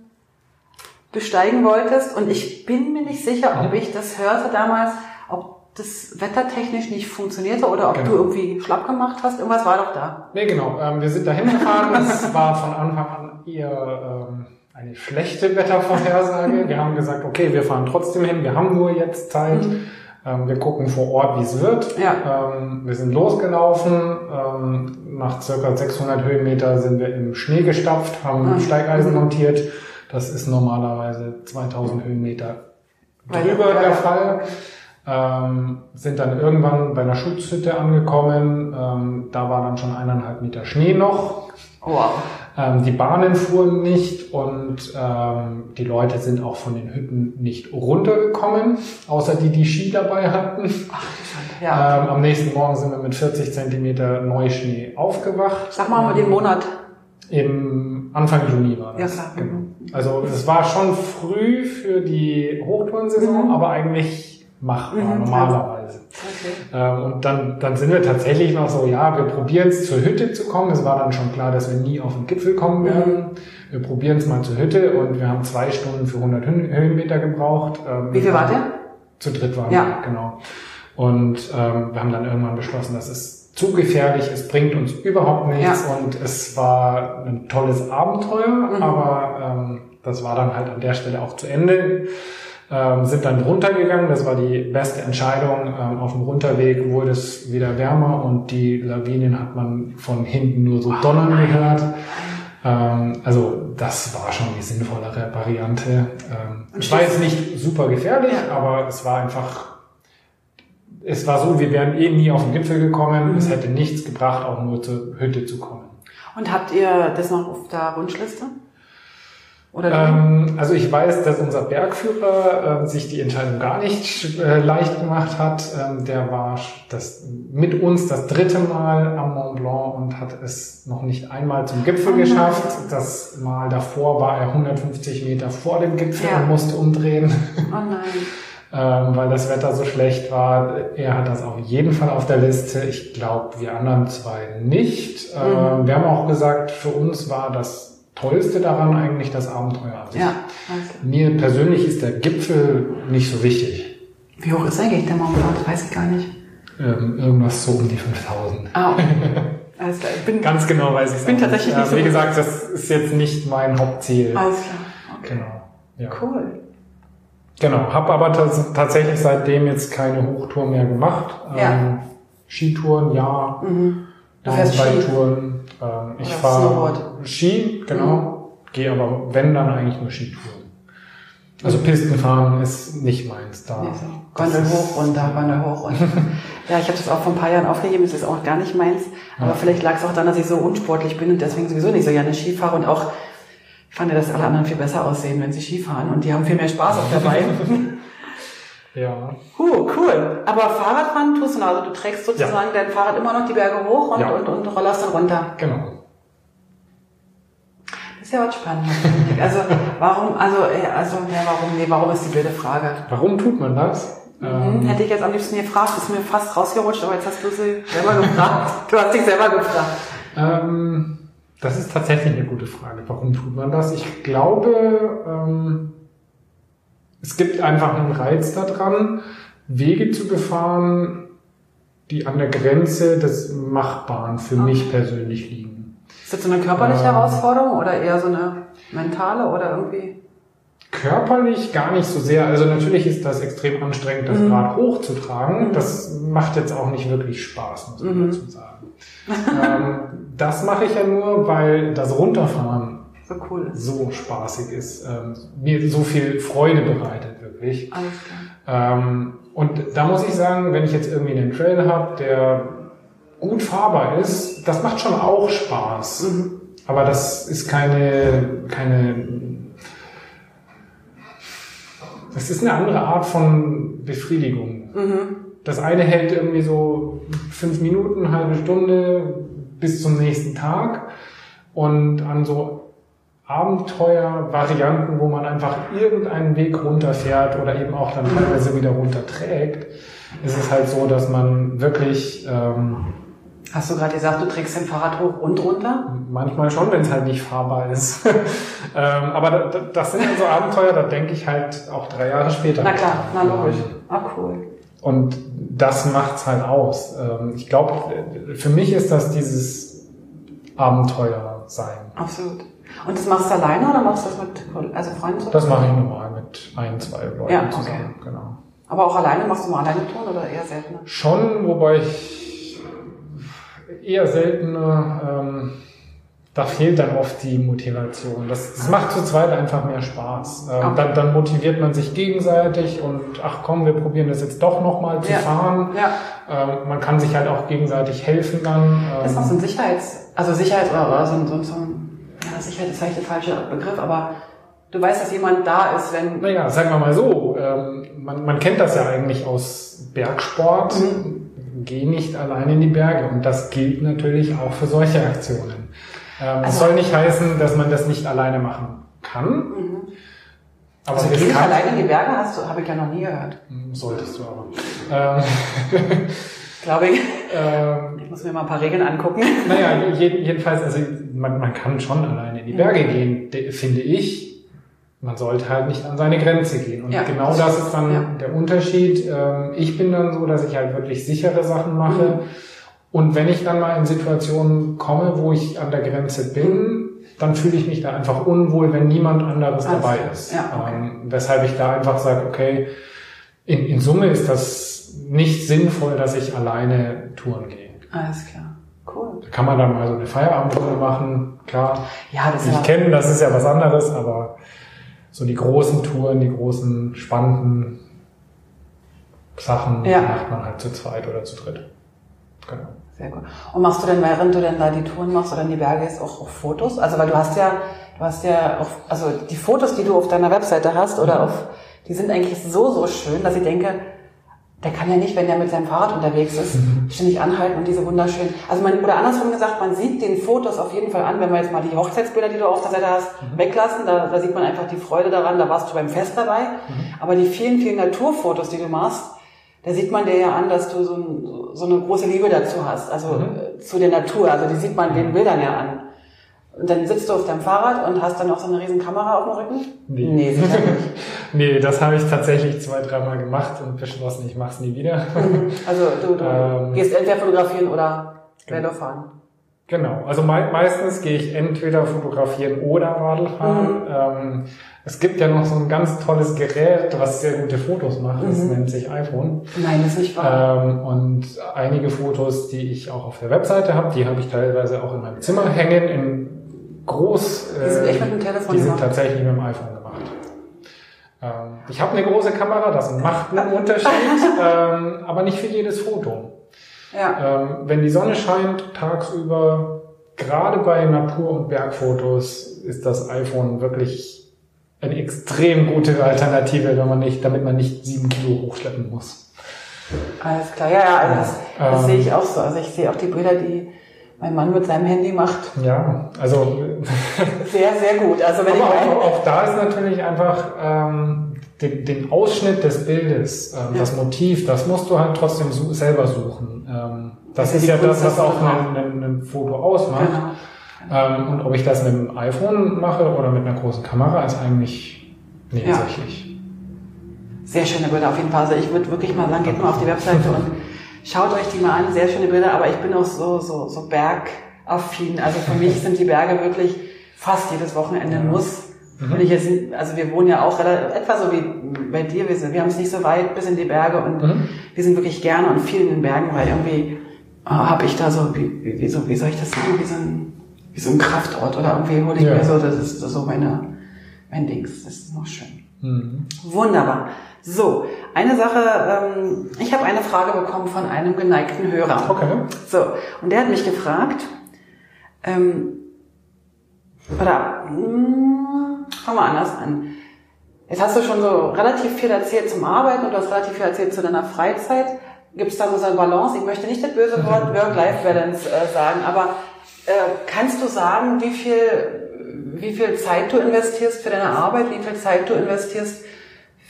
Speaker 1: besteigen wolltest. Und ich bin mir nicht sicher, ob
Speaker 2: Mhm.
Speaker 1: ich das hörte damals, ob das wettertechnisch nicht funktionierte oder ob
Speaker 2: Genau.
Speaker 1: du irgendwie schlapp gemacht hast. Irgendwas war doch da.
Speaker 2: Nee, genau. Ähm, wir sind dahin gefahren. Es war von Anfang an eher ähm, eine schlechte Wettervorhersage. Wir haben gesagt, okay, wir fahren trotzdem hin. Wir haben nur jetzt Zeit. Ähm, wir gucken vor Ort, wie es wird.
Speaker 1: Ja.
Speaker 2: Ähm, wir sind losgelaufen. Ähm, nach circa 600 Höhenmeter sind wir im Schnee gestapft, haben
Speaker 1: Ah.
Speaker 2: Steigeisen
Speaker 1: Mhm.
Speaker 2: montiert. Das ist normalerweise 2000 Höhenmeter drüber der
Speaker 1: ja.
Speaker 2: Fall. Ähm, sind dann irgendwann bei einer Schutzhütte angekommen. Ähm, da war dann schon eineinhalb Meter Schnee noch.
Speaker 1: Wow.
Speaker 2: Ähm, die Bahnen fuhren nicht und ähm, die Leute sind auch von den Hütten nicht runtergekommen, außer die, die Ski dabei hatten.
Speaker 1: Ach. Ja.
Speaker 2: Ähm, am nächsten Morgen sind wir mit 40 Zentimeter Neuschnee aufgewacht.
Speaker 1: Sag mal mal den Monat.
Speaker 2: Im Anfang Juni war das.
Speaker 1: Ja, klar.
Speaker 2: Genau.
Speaker 1: Mhm.
Speaker 2: Also es war schon früh für die Hochtourensaison,
Speaker 1: Mhm.
Speaker 2: aber eigentlich machbar
Speaker 1: Mhm,
Speaker 2: normalerweise.
Speaker 1: Okay.
Speaker 2: Ähm, und dann, dann sind wir tatsächlich noch so, ja, wir probieren es zur Hütte zu kommen. Es war dann schon klar, dass wir nie auf den Gipfel kommen werden. Wir probieren es mal zur Hütte und wir haben zwei Stunden für 100 Höhen- Höhenmeter gebraucht. Ähm,
Speaker 1: Wie viel wart ihr?
Speaker 2: Zu dritt waren
Speaker 1: Ja.
Speaker 2: wir, genau. Und ähm, wir haben dann irgendwann beschlossen, das ist zu gefährlich, es bringt uns überhaupt nichts und es war ein tolles Abenteuer,
Speaker 1: Mhm.
Speaker 2: aber ähm, das war dann halt an der Stelle auch zu Ende. Ähm, sind dann runtergegangen, das war die beste Entscheidung. Ähm, auf dem Runterweg wurde es wieder wärmer und die Lawinen hat man von hinten nur so donnern gehört. Ähm, also das war schon die sinnvollere Variante. Ähm, es war jetzt nicht super gefährlich,
Speaker 1: Ja.
Speaker 2: aber es war einfach, es war so, wir wären eh nie auf den Gipfel gekommen.
Speaker 1: Mhm.
Speaker 2: Es hätte nichts gebracht, auch nur zur Hütte zu kommen.
Speaker 1: Und habt ihr das noch auf der Wunschliste?
Speaker 2: Ähm, also ich weiß, dass unser Bergführer ähm, sich die Entscheidung gar nicht äh, leicht gemacht hat. Ähm, der war das, mit uns das dritte Mal am Mont Blanc und hat es noch nicht einmal zum Gipfel geschafft. Das Mal davor war er 150 Meter vor dem Gipfel
Speaker 1: Ja.
Speaker 2: und musste umdrehen,
Speaker 1: oh nein.
Speaker 2: Ähm, weil das Wetter so schlecht war. Er hat das auf jeden Fall auf der Liste. Ich glaube, wir anderen zwei nicht. Ähm,
Speaker 1: Mhm.
Speaker 2: Wir haben auch gesagt, für uns war das Tollste daran eigentlich das Abenteuer sich.
Speaker 1: Ja, okay.
Speaker 2: Mir persönlich ist der Gipfel nicht so wichtig.
Speaker 1: Wie hoch ist eigentlich der Blanc? Das weiß ich gar nicht.
Speaker 2: Ähm, irgendwas so um die 5000.
Speaker 1: Ah, okay. Alles klar. Ich bin,
Speaker 2: Ganz genau weiß ich es
Speaker 1: Bin tatsächlich
Speaker 2: nicht.
Speaker 1: nicht so
Speaker 2: Wie gesagt, das ist jetzt nicht mein Hauptziel.
Speaker 1: alles klar. Okay.
Speaker 2: Genau. Ja.
Speaker 1: Cool.
Speaker 2: Genau. Habe aber tats tatsächlich seitdem jetzt keine Hochtour mehr gemacht.
Speaker 1: Ja.
Speaker 2: Ähm, Skitouren, ja.
Speaker 1: Mhm.
Speaker 2: Mountainbike-Touren. Ähm, ich fahre.
Speaker 1: Mhm.
Speaker 2: Ski, genau. Gehe aber, wenn, dann eigentlich nur Skitouren. Also Pistenfahren ist nicht meins da.
Speaker 1: Nee, so. Gondel hoch, runter, Gondel hoch, runter. ja, ich habe das auch vor ein paar Jahren aufgegeben, das ist auch gar nicht meins. Aber
Speaker 2: Ja.
Speaker 1: vielleicht lag es auch daran, dass ich so unsportlich bin und deswegen sowieso nicht so gerne Ski fahre und auch ich fand ja, dass alle anderen viel besser aussehen, wenn sie Ski fahren und die haben viel mehr Spaß auch dabei.
Speaker 2: Ja.
Speaker 1: huh, cool. Aber Fahrradfahren tust du noch, also du trägst sozusagen dein Fahrrad immer noch die Berge hoch und,
Speaker 2: Ja.
Speaker 1: und, und rollerst dann runter.
Speaker 2: Genau.
Speaker 1: Das ist ja was Spannendes. Also warum, also, äh, also ja, warum, nee, warum ist die blöde Frage?
Speaker 2: Warum tut man das?
Speaker 1: Hm,
Speaker 2: Ähm,
Speaker 1: Hätte ich jetzt am liebsten gefragt, ist mir fast rausgerutscht, aber jetzt hast du sie selber gefragt. Du hast dich selber gefragt.
Speaker 2: ähm, das ist tatsächlich eine gute Frage. Warum tut man das? Ich glaube, ähm, es gibt einfach einen Reiz daran, Wege zu befahren, die an der Grenze des Machbaren für mich persönlich liegen.
Speaker 1: Ist das so eine körperliche
Speaker 2: Ähm.
Speaker 1: Herausforderung oder eher so eine mentale oder irgendwie?
Speaker 2: Körperlich gar nicht so sehr. Also natürlich ist das extrem anstrengend, das
Speaker 1: Mhm.
Speaker 2: Rad hochzutragen.
Speaker 1: Mhm.
Speaker 2: Das macht jetzt auch nicht wirklich Spaß, muss man
Speaker 1: Mhm.
Speaker 2: dazu sagen. Ähm, das mache ich ja nur, weil das Runterfahren
Speaker 1: So cool
Speaker 2: so spaßig ist, ähm, mir so viel Freude bereitet, wirklich. Ähm, und da muss ich sagen, wenn ich jetzt irgendwie einen Trail habe, der gut fahrbar ist, das macht schon auch Spaß.
Speaker 1: Mhm.
Speaker 2: Aber das ist keine, keine, das ist eine andere Art von Befriedigung.
Speaker 1: Mhm.
Speaker 2: Das eine hält irgendwie so fünf Minuten, halbe Stunde bis zum nächsten Tag. Und an so Abenteuervarianten, wo man einfach irgendeinen Weg runterfährt oder eben auch dann teilweise wieder runterträgt, ist es halt so, dass man wirklich ähm,
Speaker 1: Hast du gerade gesagt, du trägst dein Fahrrad hoch und runter?
Speaker 2: Manchmal schon, wenn es halt nicht fahrbar ist. ähm, aber da, da, das sind so Abenteuer, da denke ich halt auch drei Jahre später.
Speaker 1: Na klar, na logisch. Ah, cool.
Speaker 2: Und das macht's halt aus. Ähm, ich glaube, für mich ist das dieses Abenteuer sein.
Speaker 1: Absolut. Und das machst du alleine oder machst du das mit also Freunden?
Speaker 2: Das mache ich normal mit ein, zwei Leuten
Speaker 1: Ja, okay.
Speaker 2: zusammen. Genau.
Speaker 1: Aber auch alleine machst du mal alleine Touren oder eher seltener?
Speaker 2: Schon, wobei ich eher seltener, ähm, da fehlt dann oft die Motivation. Das, das macht zu zweit einfach mehr Spaß. Ähm,
Speaker 1: Okay.
Speaker 2: dann, dann motiviert man sich gegenseitig und ach komm, wir probieren das jetzt doch nochmal zu
Speaker 1: Ja.
Speaker 2: fahren.
Speaker 1: Ja.
Speaker 2: Ähm, man kann sich halt auch gegenseitig helfen dann.
Speaker 1: Das ist auch so
Speaker 2: Ähm,
Speaker 1: ein Sicherheits-, also Sicherheits- oder, so ein, so ein, so ein ja, Sicherheit ist vielleicht der falsche Begriff, aber du weißt, dass jemand da ist, wenn,
Speaker 2: naja, sagen wir mal so, ähm, man, man kennt das ja eigentlich aus Bergsport.
Speaker 1: Mhm.
Speaker 2: Geh nicht allein in die Berge. Und das gilt natürlich auch für solche Aktionen. Ähm, es
Speaker 1: Also-
Speaker 2: soll nicht heißen, dass man das nicht alleine machen kann.
Speaker 1: mhm.
Speaker 2: Aber
Speaker 1: also geh nicht
Speaker 2: riskant-
Speaker 1: alleine in die Berge, hast du, habe ich ja noch nie gehört.
Speaker 2: Hm, Solltest du aber. Ähm,
Speaker 1: Glaube ich.
Speaker 2: ähm,
Speaker 1: Ich muss mir mal ein paar Regeln angucken.
Speaker 2: naja, je- jedenfalls, also man, man kann schon alleine in die Berge gehen, de- finde ich. Man sollte halt nicht an seine Grenze gehen. Und
Speaker 1: Ja,
Speaker 2: genau
Speaker 1: das
Speaker 2: ist dann
Speaker 1: Ja.
Speaker 2: der Unterschied. Ähm, ich bin dann so, dass ich halt wirklich sichere Sachen mache.
Speaker 1: Mhm.
Speaker 2: Und wenn ich dann mal in Situationen komme, wo ich an der Grenze bin, dann fühle ich mich da einfach unwohl, wenn niemand anderes
Speaker 1: Alles
Speaker 2: dabei ist.
Speaker 1: Ja, okay.
Speaker 2: ähm, weshalb ich da einfach sage, okay, in, in Summe ist das nicht sinnvoll, dass ich alleine touren gehe.
Speaker 1: Alles klar. Cool.
Speaker 2: Da kann man dann mal so eine Feierabendtour machen, klar.
Speaker 1: Ja, das ist
Speaker 2: Ich kenne, das ist ja was anderes, aber so die großen Touren, die großen spannenden Sachen
Speaker 1: Ja.
Speaker 2: macht man halt zu zweit oder zu dritt. Genau.
Speaker 1: Sehr gut. Und machst du denn, während du denn da die Touren machst oder in die Berge gehst, auch, auch Fotos? Also, weil du hast ja, du hast ja auch, also die Fotos, die du auf deiner Webseite hast oder
Speaker 2: Mhm.
Speaker 1: auf, die sind eigentlich so, so schön, dass ich denke, der kann ja nicht, wenn der mit seinem Fahrrad unterwegs ist,
Speaker 2: Mhm.
Speaker 1: ständig anhalten und diese wunderschönen, also man, oder andersrum gesagt, man sieht den Fotos auf jeden Fall an, wenn wir jetzt mal die Hochzeitsbilder, die du auf der Seite hast,
Speaker 2: Mhm.
Speaker 1: weglassen, da, da sieht man einfach die Freude daran, da warst du beim Fest dabei,
Speaker 2: Mhm.
Speaker 1: aber die vielen, vielen Naturfotos, die du machst, da sieht man dir ja an, dass du so, ein, so eine große Liebe dazu hast, also
Speaker 2: Mhm.
Speaker 1: äh, zu der Natur, also die sieht man den Bildern ja an. Und dann sitzt du auf deinem Fahrrad und hast dann auch so eine riesen Kamera auf dem Rücken?
Speaker 2: Nee.
Speaker 1: Nee, sicher nicht.
Speaker 2: Nee, das habe ich tatsächlich zwei, dreimal gemacht und beschlossen, ich mache es nie wieder.
Speaker 1: Mhm. Also du, du
Speaker 2: Ähm,
Speaker 1: gehst entweder fotografieren oder
Speaker 2: Genau.
Speaker 1: Velo fahren.
Speaker 2: Genau, also mei meistens gehe ich entweder fotografieren oder Radl fahren.
Speaker 1: Mhm.
Speaker 2: Ähm, es gibt ja noch so ein ganz tolles Gerät, was sehr gute Fotos macht, das
Speaker 1: Mhm.
Speaker 2: nennt sich iPhone.
Speaker 1: Nein, das ist nicht wahr.
Speaker 2: Ähm, und einige Fotos, die ich auch auf der Webseite habe, die habe ich teilweise auch in meinem Zimmer hängen, in groß.
Speaker 1: Die sind
Speaker 2: äh,
Speaker 1: echt mit dem Telefon
Speaker 2: Die sind
Speaker 1: gemacht.
Speaker 2: tatsächlich mit dem iPhone gemacht. Ähm, ich habe eine große Kamera, das macht einen Unterschied, ähm, aber nicht für jedes Foto.
Speaker 1: Ja.
Speaker 2: Ähm, wenn die Sonne scheint tagsüber, gerade bei Natur- und Bergfotos, ist das iPhone wirklich eine extrem gute Alternative, wenn man nicht, damit man nicht sieben Kilo hochschleppen muss.
Speaker 1: Alles klar, ja, ja, also das, das
Speaker 2: Ähm.
Speaker 1: sehe ich auch so. Also ich sehe auch die Bilder, die mein Mann mit seinem Handy macht.
Speaker 2: Ja, also
Speaker 1: Sehr, sehr gut. Also wenn
Speaker 2: aber
Speaker 1: ich
Speaker 2: auch, auch da ist natürlich einfach ähm, den, den Ausschnitt des Bildes, ähm,
Speaker 1: Ja.
Speaker 2: das Motiv, das musst du halt trotzdem su selber suchen. Ähm, das
Speaker 1: Also
Speaker 2: ist ja
Speaker 1: Kunst
Speaker 2: das, was auch ein, Foto ausmacht.
Speaker 1: genau.
Speaker 2: Ähm, und ob ich das mit dem iPhone mache oder mit einer großen Kamera, ist eigentlich nebensächlich.
Speaker 1: Sehr schöne Bilder auf jeden Fall. Also ich würde wirklich mal sagen, geht mal auf die Webseite und schaut euch die mal an. Sehr schöne Bilder, aber ich bin auch so, so, so bergaffin. Also für mich sind die Berge wirklich fast jedes Wochenende Muss.
Speaker 2: Mhm.
Speaker 1: Und ich jetzt, also wir wohnen ja auch relativ, etwa so wie bei dir. Wir, sind, wir haben es nicht so weit bis in die Berge und
Speaker 2: Mhm.
Speaker 1: wir sind wirklich gerne und viel in den Bergen, weil irgendwie äh, habe ich da so, wie, wie, wie, so, wie soll ich das sagen, wie so ein, wie so ein Kraftort oder irgendwie hole ich
Speaker 2: Ja.
Speaker 1: mir so, das ist so meine, mein Dings. Das ist noch schön.
Speaker 2: Mhm.
Speaker 1: Wunderbar. So, eine Sache, ähm, ich habe eine Frage bekommen von einem geneigten Hörer.
Speaker 2: Okay.
Speaker 1: So, und der hat mich gefragt, ähm, oder, mh, fangen wir anders an. Jetzt hast du schon so relativ viel erzählt zum Arbeiten und du hast relativ viel erzählt zu deiner Freizeit. gibt es da so eine Balance? Ich möchte nicht das böse Wort Work-Life-Balance äh, sagen, aber äh, kannst du sagen, wie viel, wie viel Zeit du investierst für deine Arbeit, wie viel Zeit du investierst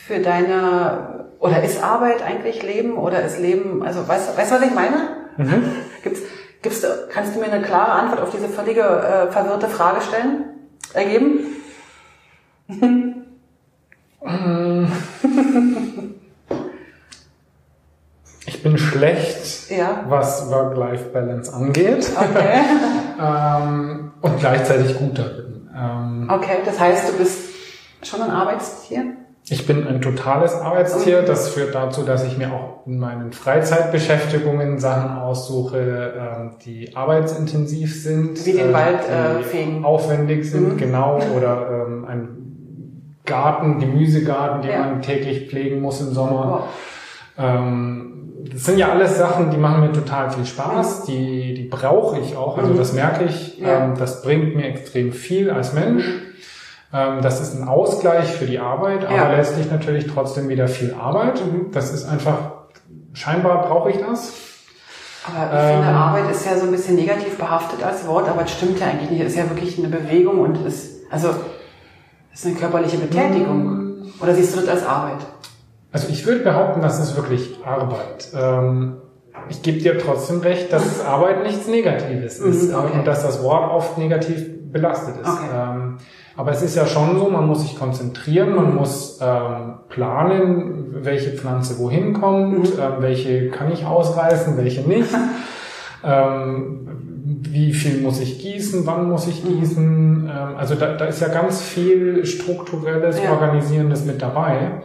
Speaker 1: für deine, oder ist Arbeit eigentlich Leben oder ist Leben, also weißt, weißt du, was ich meine? Mhm. Gibt's, gibt's, kannst du mir eine klare Antwort auf diese völlige äh, verwirrte Frage stellen, ergeben?
Speaker 2: Ich bin schlecht, ja. was Work-Life-Balance angeht. Okay. ähm, und gleichzeitig gut darin.
Speaker 1: Ähm, okay, das heißt, du bist schon ein Arbeitstier?
Speaker 2: Ich bin ein totales Arbeitstier. Okay. Das führt dazu, dass ich mir auch in meinen Freizeitbeschäftigungen Sachen aussuche, ähm, die arbeitsintensiv sind.
Speaker 1: Wie den äh, Wald äh, fegen.
Speaker 2: Aufwendig sind, mhm. genau. Oder ähm, ein Garten, Gemüsegarten, den ja. man täglich pflegen muss im Sommer. Wow. Ähm, das sind ja alles Sachen, die machen mir total viel Spaß, die, die brauche ich auch, also mhm. das merke ich, ja. ähm, das bringt mir extrem viel als Mensch. Ähm, das ist ein Ausgleich für die Arbeit, aber ja. letztlich natürlich trotzdem wieder viel Arbeit. Mhm. Das ist einfach, scheinbar brauche ich das.
Speaker 1: Aber ich ähm, finde, Arbeit ist ja so ein bisschen negativ behaftet als Wort, aber es stimmt ja eigentlich nicht. Es ist ja wirklich eine Bewegung und es, also, es ist eine körperliche Betätigung. Mhm. Oder siehst du das als Arbeit?
Speaker 2: Also ich würde behaupten, das ist wirklich Arbeit. Ähm, ich gebe dir trotzdem recht, dass Arbeit nichts Negatives ist mhm, okay. und dass das Wort oft negativ belastet ist. Okay. Ähm, aber es ist ja schon so, man muss sich konzentrieren, man muss ähm, planen, welche Pflanze wohin kommt, mhm. ähm, welche kann ich ausreißen, welche nicht. ähm, wie viel muss ich gießen, wann muss ich mhm. gießen. Ähm, also da, da ist ja ganz viel strukturelles, ja. organisierendes mit dabei.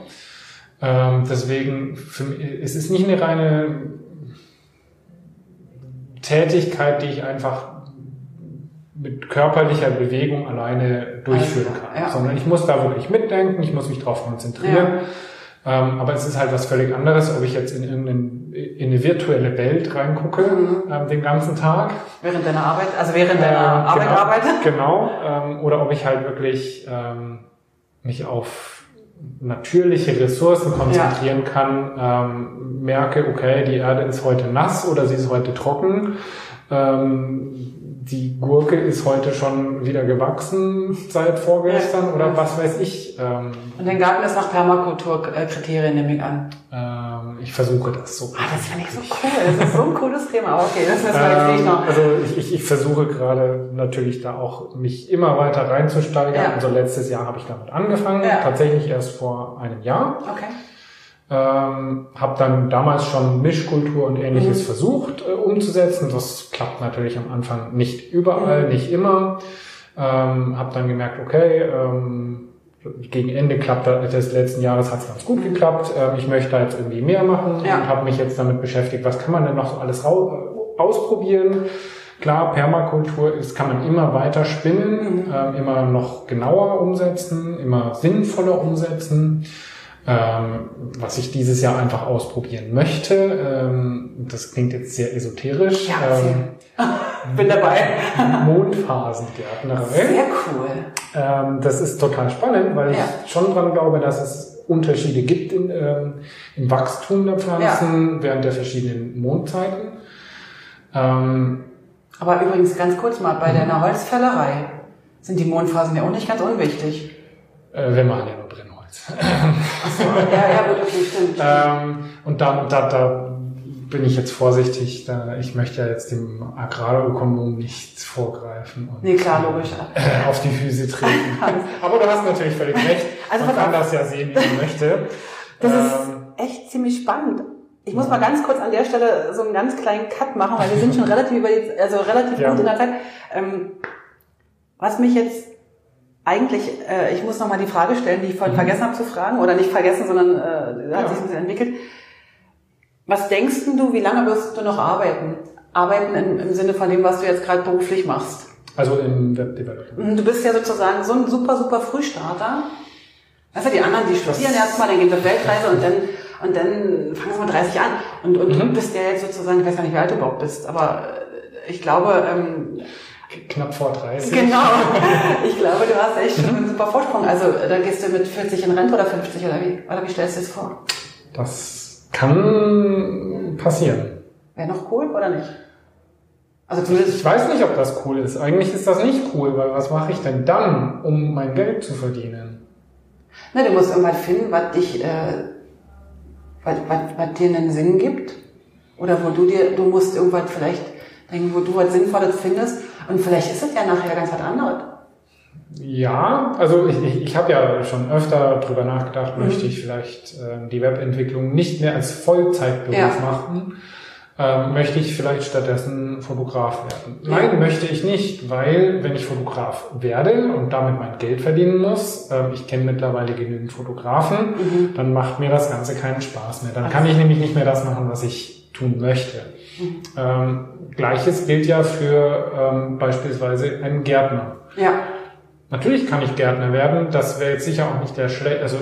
Speaker 2: Ähm, deswegen, für mich, es ist nicht eine reine Tätigkeit, die ich einfach mit körperlicher Bewegung alleine durchführen kann, ja. sondern ich muss da wirklich mitdenken, ich muss mich darauf konzentrieren. Ja. Ähm, aber es ist halt was völlig anderes, ob ich jetzt in, in, in eine virtuelle Welt reingucke mhm. ähm, den ganzen Tag.
Speaker 1: Während deiner Arbeit, also während deiner ähm, Arbeit
Speaker 2: genau,
Speaker 1: arbeite.
Speaker 2: Genau. Ähm, oder ob ich halt wirklich ähm, mich auf natürliche Ressourcen konzentrieren ja. kann, ähm, merke, okay, die Erde ist heute nass oder sie ist heute trocken. Ähm, die Gurke ist heute schon wieder gewachsen seit vorgestern ja. oder was weiß ich.
Speaker 1: Ähm, Und dein Garten ist nach Permakulturkriterien, nehme ich an.
Speaker 2: Ähm, ich versuche das so.
Speaker 1: Ah, das finde ich so cool. Das ist so ein cooles Thema. Okay, das wir jetzt
Speaker 2: nicht noch. Also ich, ich, ich versuche gerade natürlich da auch mich immer weiter reinzusteigern. Ja. Also letztes Jahr habe ich damit angefangen, ja. tatsächlich erst vor einem Jahr.
Speaker 1: Okay.
Speaker 2: Ähm, habe dann damals schon Mischkultur und ähnliches mhm. versucht äh, umzusetzen. Das klappt natürlich am Anfang nicht überall, mhm. nicht immer. Ähm, habe dann gemerkt, okay, ähm, gegen Ende klappt des letzten Jahres hat es ganz gut geklappt. Ähm, ich möchte da jetzt irgendwie mehr machen ja. und habe mich jetzt damit beschäftigt, was kann man denn noch so alles ausprobieren. Klar, Permakultur ist, kann man immer weiter spinnen, mhm. äh, immer noch genauer umsetzen, immer sinnvoller umsetzen ähm, was ich dieses Jahr einfach ausprobieren möchte. Ähm, das klingt jetzt sehr esoterisch.
Speaker 1: Ja, ähm, bin dabei.
Speaker 2: Mondphasengärtnerei.
Speaker 1: Sehr cool.
Speaker 2: Ähm, das ist total spannend, weil ja. ich schon dran glaube, dass es Unterschiede gibt in, ähm, im Wachstum der Pflanzen ja. während der verschiedenen Mondzeiten. Ähm,
Speaker 1: Aber übrigens ganz kurz mal, bei deiner Holzfällerei sind die Mondphasen ja auch nicht ganz unwichtig.
Speaker 2: Äh, wir machen ja
Speaker 1: ja, ja, gut, okay, stimmt.
Speaker 2: ähm, und da, da, da bin ich jetzt vorsichtig, da, ich möchte ja jetzt dem Agrarökonom nicht vorgreifen und
Speaker 1: nee, klar, logisch.
Speaker 2: Äh, auf die Füße treten. Aber du hast natürlich völlig recht. Also man kann das ja sehen, wie man möchte.
Speaker 1: Das ähm, ist echt ziemlich spannend. Ich muss mal ganz kurz an der Stelle so einen ganz kleinen Cut machen, weil wir sind schon relativ über die, also relativ ja. gut in der Zeit. Ähm, was mich jetzt eigentlich, äh, ich muss nochmal die Frage stellen, die ich vorhin mhm. vergessen habe zu fragen, oder nicht vergessen, sondern äh, hat ja. sich ein bisschen entwickelt. Was denkst du, wie lange wirst du noch arbeiten? Arbeiten im, im Sinne von dem, was du jetzt gerade beruflich machst?
Speaker 2: Also im Webdevelopment.
Speaker 1: Mhm, du bist ja sozusagen so ein super, super Frühstarter. Du, die anderen, die studieren erstmal, dann gehen sie auf Weltreise und dann, und dann fangen sie mit 30 an. Und, und mhm. du bist ja jetzt sozusagen, ich weiß gar nicht, wie alt du überhaupt bist, aber äh, ich glaube, ähm,
Speaker 2: knapp vor 30.
Speaker 1: Genau. Ich glaube, du hast echt schon einen super Vorsprung. Also da gehst du mit 40 in Rente oder 50 oder wie? Oder wie stellst du es vor?
Speaker 2: Das Kann passieren.
Speaker 1: Wäre noch cool oder nicht?
Speaker 2: Also zumindest ich weiß nicht, ob das cool ist. Eigentlich ist das nicht cool, weil was mache ich denn dann, um mein Geld zu verdienen?
Speaker 1: Na, du musst irgendwas finden, was dich, äh, was, was, was dir einen Sinn gibt. Oder wo du dir, du musst irgendwas vielleicht denken, wo du was Sinnvolles findest. Und vielleicht ist es ja nachher ganz was anderes.
Speaker 2: Ja, also ich, ich, ich habe ja schon öfter drüber nachgedacht, mhm. möchte ich vielleicht äh, die Webentwicklung nicht mehr als Vollzeitberuf ja. machen ähm, möchte ich vielleicht stattdessen Fotograf werden? Nein, ja. möchte ich nicht, weil wenn ich Fotograf werde und damit mein Geld verdienen muss, äh, ich kenne mittlerweile genügend Fotografen, mhm. dann macht mir das Ganze keinen Spaß mehr. Dann also. kann ich nämlich nicht mehr das machen, was ich tun möchte. Mhm. Ähm, Gleiches gilt ja für ähm, beispielsweise einen Gärtner.
Speaker 1: Ja.
Speaker 2: Natürlich kann ich Gärtner werden, das wäre jetzt sicher auch nicht der schlecht, also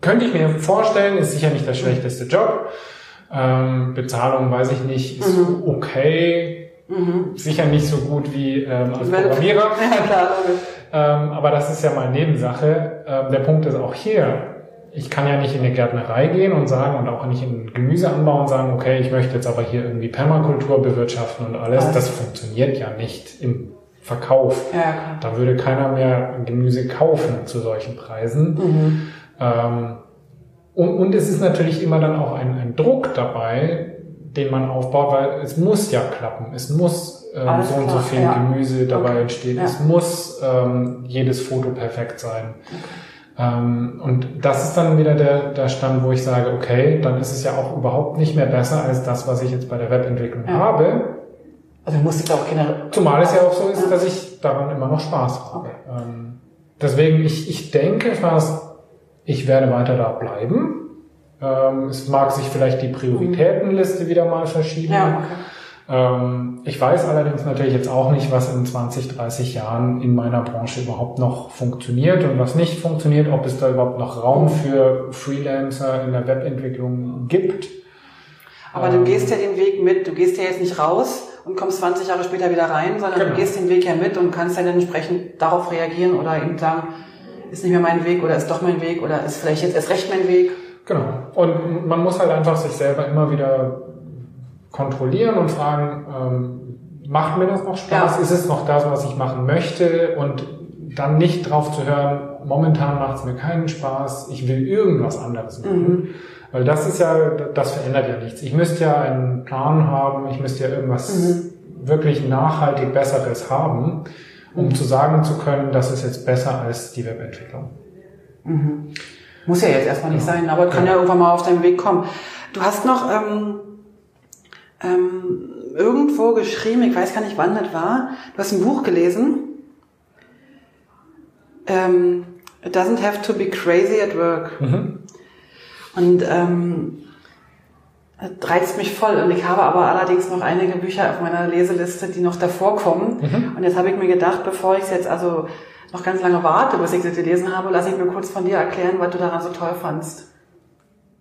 Speaker 2: könnte ich mir vorstellen, ist sicher nicht der schlechteste Job. Ähm, Bezahlung weiß ich nicht, ist mhm. okay. Mhm. Sicher nicht so gut wie ähm, als Programmierer. Ja, klar, ähm, aber das ist ja mal Nebensache. Ähm, der Punkt ist auch hier, ich kann ja nicht in eine Gärtnerei gehen und sagen und auch nicht in Gemüseanbau und sagen, okay, ich möchte jetzt aber hier irgendwie Permakultur bewirtschaften und alles. Das funktioniert ja nicht im Verkauf. Ja, da würde keiner mehr Gemüse kaufen zu solchen Preisen. Mhm. Ähm, und, und es ist natürlich immer dann auch ein, ein Druck dabei, den man aufbaut, weil es muss ja klappen. Es muss ähm, so und so viel ja. Gemüse dabei okay. entstehen. Ja. Es muss ähm, jedes Foto perfekt sein. Okay. Ähm, und das ist dann wieder der, der Stand, wo ich sage, okay, dann ist es ja auch überhaupt nicht mehr besser als das, was ich jetzt bei der Webentwicklung ja. habe.
Speaker 1: Also muss jetzt auch keine...
Speaker 2: Zumal es ja auch so ist, dass ich daran immer noch Spaß habe. Okay. Ähm, deswegen, ich, ich denke fast, ich werde weiter da bleiben. Ähm, es mag sich vielleicht die Prioritätenliste wieder mal verschieben. Ja, okay. Ähm, ich weiß allerdings natürlich jetzt auch nicht, was in 20, 30 Jahren in meiner Branche überhaupt noch funktioniert und was nicht funktioniert, ob es da überhaupt noch Raum für Freelancer in der Webentwicklung gibt.
Speaker 1: Aber ähm, du gehst ja den Weg mit, du gehst ja jetzt nicht raus und kommst 20 Jahre später wieder rein, sondern genau. du gehst den Weg ja mit und kannst dann entsprechend darauf reagieren oder eben sagen, ist nicht mehr mein Weg oder ist doch mein Weg oder ist vielleicht jetzt erst recht mein Weg.
Speaker 2: Genau. Und man muss halt einfach sich selber immer wieder kontrollieren und fragen, ähm, macht mir das noch Spaß? Ja. Ist es noch das, was ich machen möchte? Und dann nicht drauf zu hören, momentan macht es mir keinen Spaß, ich will irgendwas anderes machen. Mhm. Weil das ist ja, das verändert ja nichts. Ich müsste ja einen Plan haben, ich müsste ja irgendwas mhm. wirklich nachhaltig Besseres haben um zu sagen zu können, das ist jetzt besser als die Webentwicklung.
Speaker 1: Mhm. Muss ja jetzt erstmal nicht ja. sein, aber kann ja. ja. irgendwann mal auf deinem Weg kommen. Du hast noch ähm, ähm, irgendwo geschrieben, ich weiß gar nicht, wann das war, du hast ein Buch gelesen. Ähm, It doesn't have to be crazy at work. Mhm. Und ähm, reizt mich voll. Und ich habe aber allerdings noch einige Bücher auf meiner Leseliste, die noch davor kommen. Mhm. Und jetzt habe ich mir gedacht, bevor ich es jetzt also noch ganz lange warte, bis ich sie gelesen habe, lasse ich mir kurz von dir erklären, was du daran so toll fandst.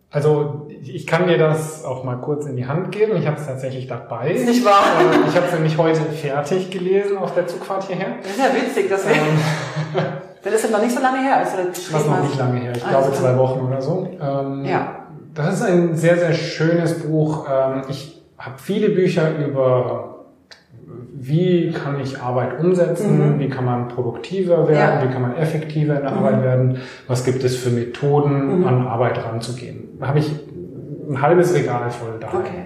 Speaker 2: Also ich kann dir das auch mal kurz in die Hand geben. Ich habe es tatsächlich dabei.
Speaker 1: Ist nicht wahr?
Speaker 2: Äh, ich habe es nämlich heute fertig gelesen auf der Zugfahrt hierher.
Speaker 1: Das ist ja witzig, dass wir... Ähm, das ist noch nicht so lange her, als du das
Speaker 2: Was noch nicht lange her. Ich glaube zwei Wochen oder so.
Speaker 1: Ähm, ja.
Speaker 2: Das ist ein sehr, sehr schönes Buch. Ähm, ich habe viele Bücher über wie kann ich Arbeit umsetzen, mhm. wie kann man produktiver werden, ja. wie kann man effektiver in der mhm. Arbeit werden, was gibt es für Methoden, mhm. an Arbeit ranzugehen. Habe ich ein halbes Regal voll da. Okay.